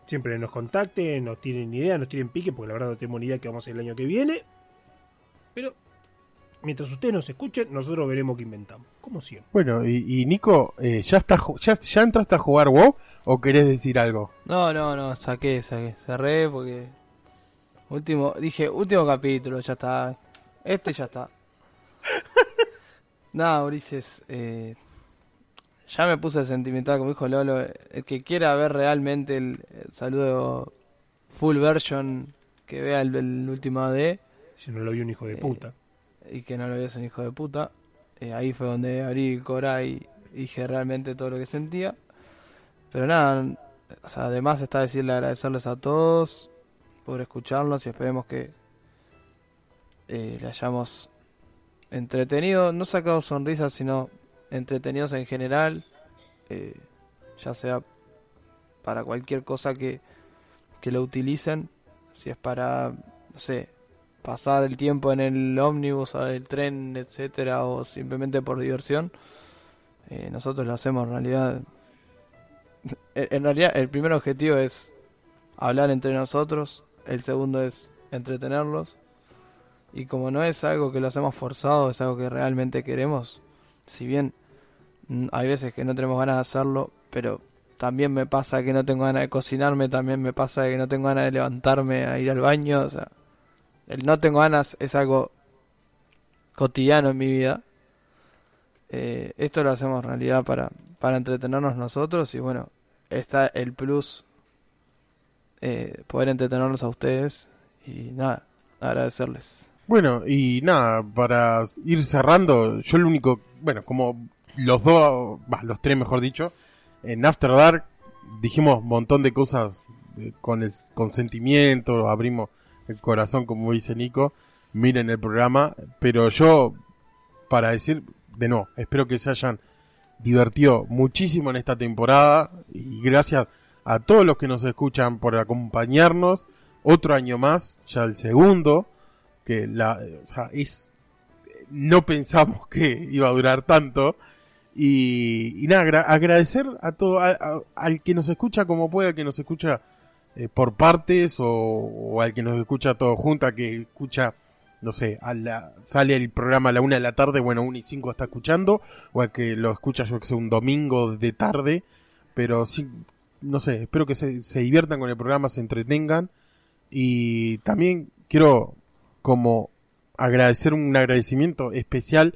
B: siempre nos contacten, nos tienen idea, nos tienen pique, porque la verdad no tenemos ni idea que vamos a hacer el año que viene. Pero mientras ustedes nos escuchen, nosotros veremos qué inventamos, como siempre.
A: Bueno, y, y Nico, eh, ¿ya, está, ya, ¿ya entraste a jugar WoW o querés decir algo?
C: No, no, no, saqué, saqué. Cerré porque. Último, dije, último capítulo, ya está. Este ya está. [LAUGHS] Nada, Ulises, eh, ya me puse sentimental, como dijo Lolo. El que quiera ver realmente el, el saludo full version, que vea el, el último AD
B: Si no lo vio un hijo de
C: Eh,
B: puta.
C: Y que no lo veas un hijo de puta. Eh, ahí fue donde abrí el Cora y dije realmente todo lo que sentía. Pero nada, además está decirle agradecerles a todos por escucharnos y esperemos que eh, le hayamos entretenido, no sacado sonrisas, sino entretenidos en general, eh, ya sea para cualquier cosa que, que lo utilicen, si es para, no sé, pasar el tiempo en el ómnibus el tren, etcétera, o simplemente por diversión, eh, nosotros lo hacemos en realidad. [LAUGHS] En realidad, el primer objetivo es hablar entre nosotros, el segundo es entretenerlos. Y como no es algo que lo hacemos forzado, es algo que realmente queremos, si bien hay veces que no tenemos ganas de hacerlo, pero también me pasa que no tengo ganas de cocinarme, también me pasa que no tengo ganas de levantarme a ir al baño, o sea, el no tengo ganas es algo cotidiano en mi vida. Eh, esto lo hacemos realidad para, para entretenernos nosotros y bueno, está el plus eh, poder entretenerlos a ustedes y nada, agradecerles.
A: Bueno, y nada, para ir cerrando, yo lo único, bueno, como los dos, los tres mejor dicho, en After Dark dijimos un montón de cosas con el consentimiento, abrimos el corazón, como dice Nico, miren el programa, pero yo, para decir, de no, espero que se hayan divertido muchísimo en esta temporada y gracias a todos los que nos escuchan por acompañarnos, otro año más, ya el segundo, que la, o sea, es, no pensamos que iba a durar tanto. Y, nada, agra- agradecer a todo, al que nos escucha como pueda, que nos escucha eh, por partes, o, al que nos escucha todo junta, que escucha, no sé, a la, sale el programa a la una de la tarde, bueno, una y cinco está escuchando, o al que lo escucha, yo que sé, un domingo de tarde, pero sí, no sé, espero que se, se diviertan con el programa, se entretengan, y también quiero como agradecer un agradecimiento especial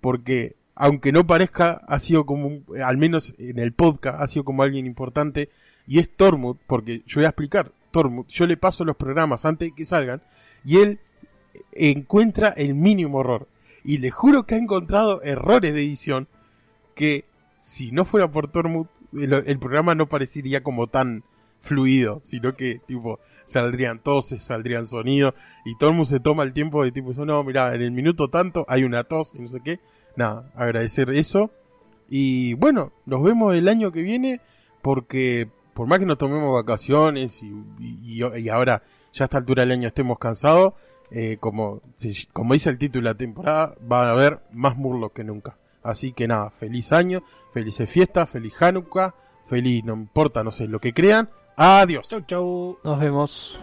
A: porque aunque no parezca ha sido como al menos en el podcast ha sido como alguien importante y es Tormund porque yo voy a explicar Tormund yo le paso los programas antes de que salgan y él encuentra el mínimo error y le juro que ha encontrado errores de edición que si no fuera por Tormund el, programa no parecería como tan fluido, sino que tipo saldrían toses, saldrían sonidos y mundo se toma el tiempo de tipo, no, mira, en el minuto tanto hay una tos y no sé qué. Nada, agradecer eso. Y bueno, nos vemos el año que viene porque por más que nos tomemos vacaciones y, y, y ahora ya a esta altura del año estemos cansados, eh, como, como dice el título de la temporada, va a haber más murlos que nunca. Así que nada, feliz año, felices fiestas, feliz Hanukkah, feliz, no importa, no sé, lo que crean. Adiós.
B: Chau, chau.
C: Nos vemos.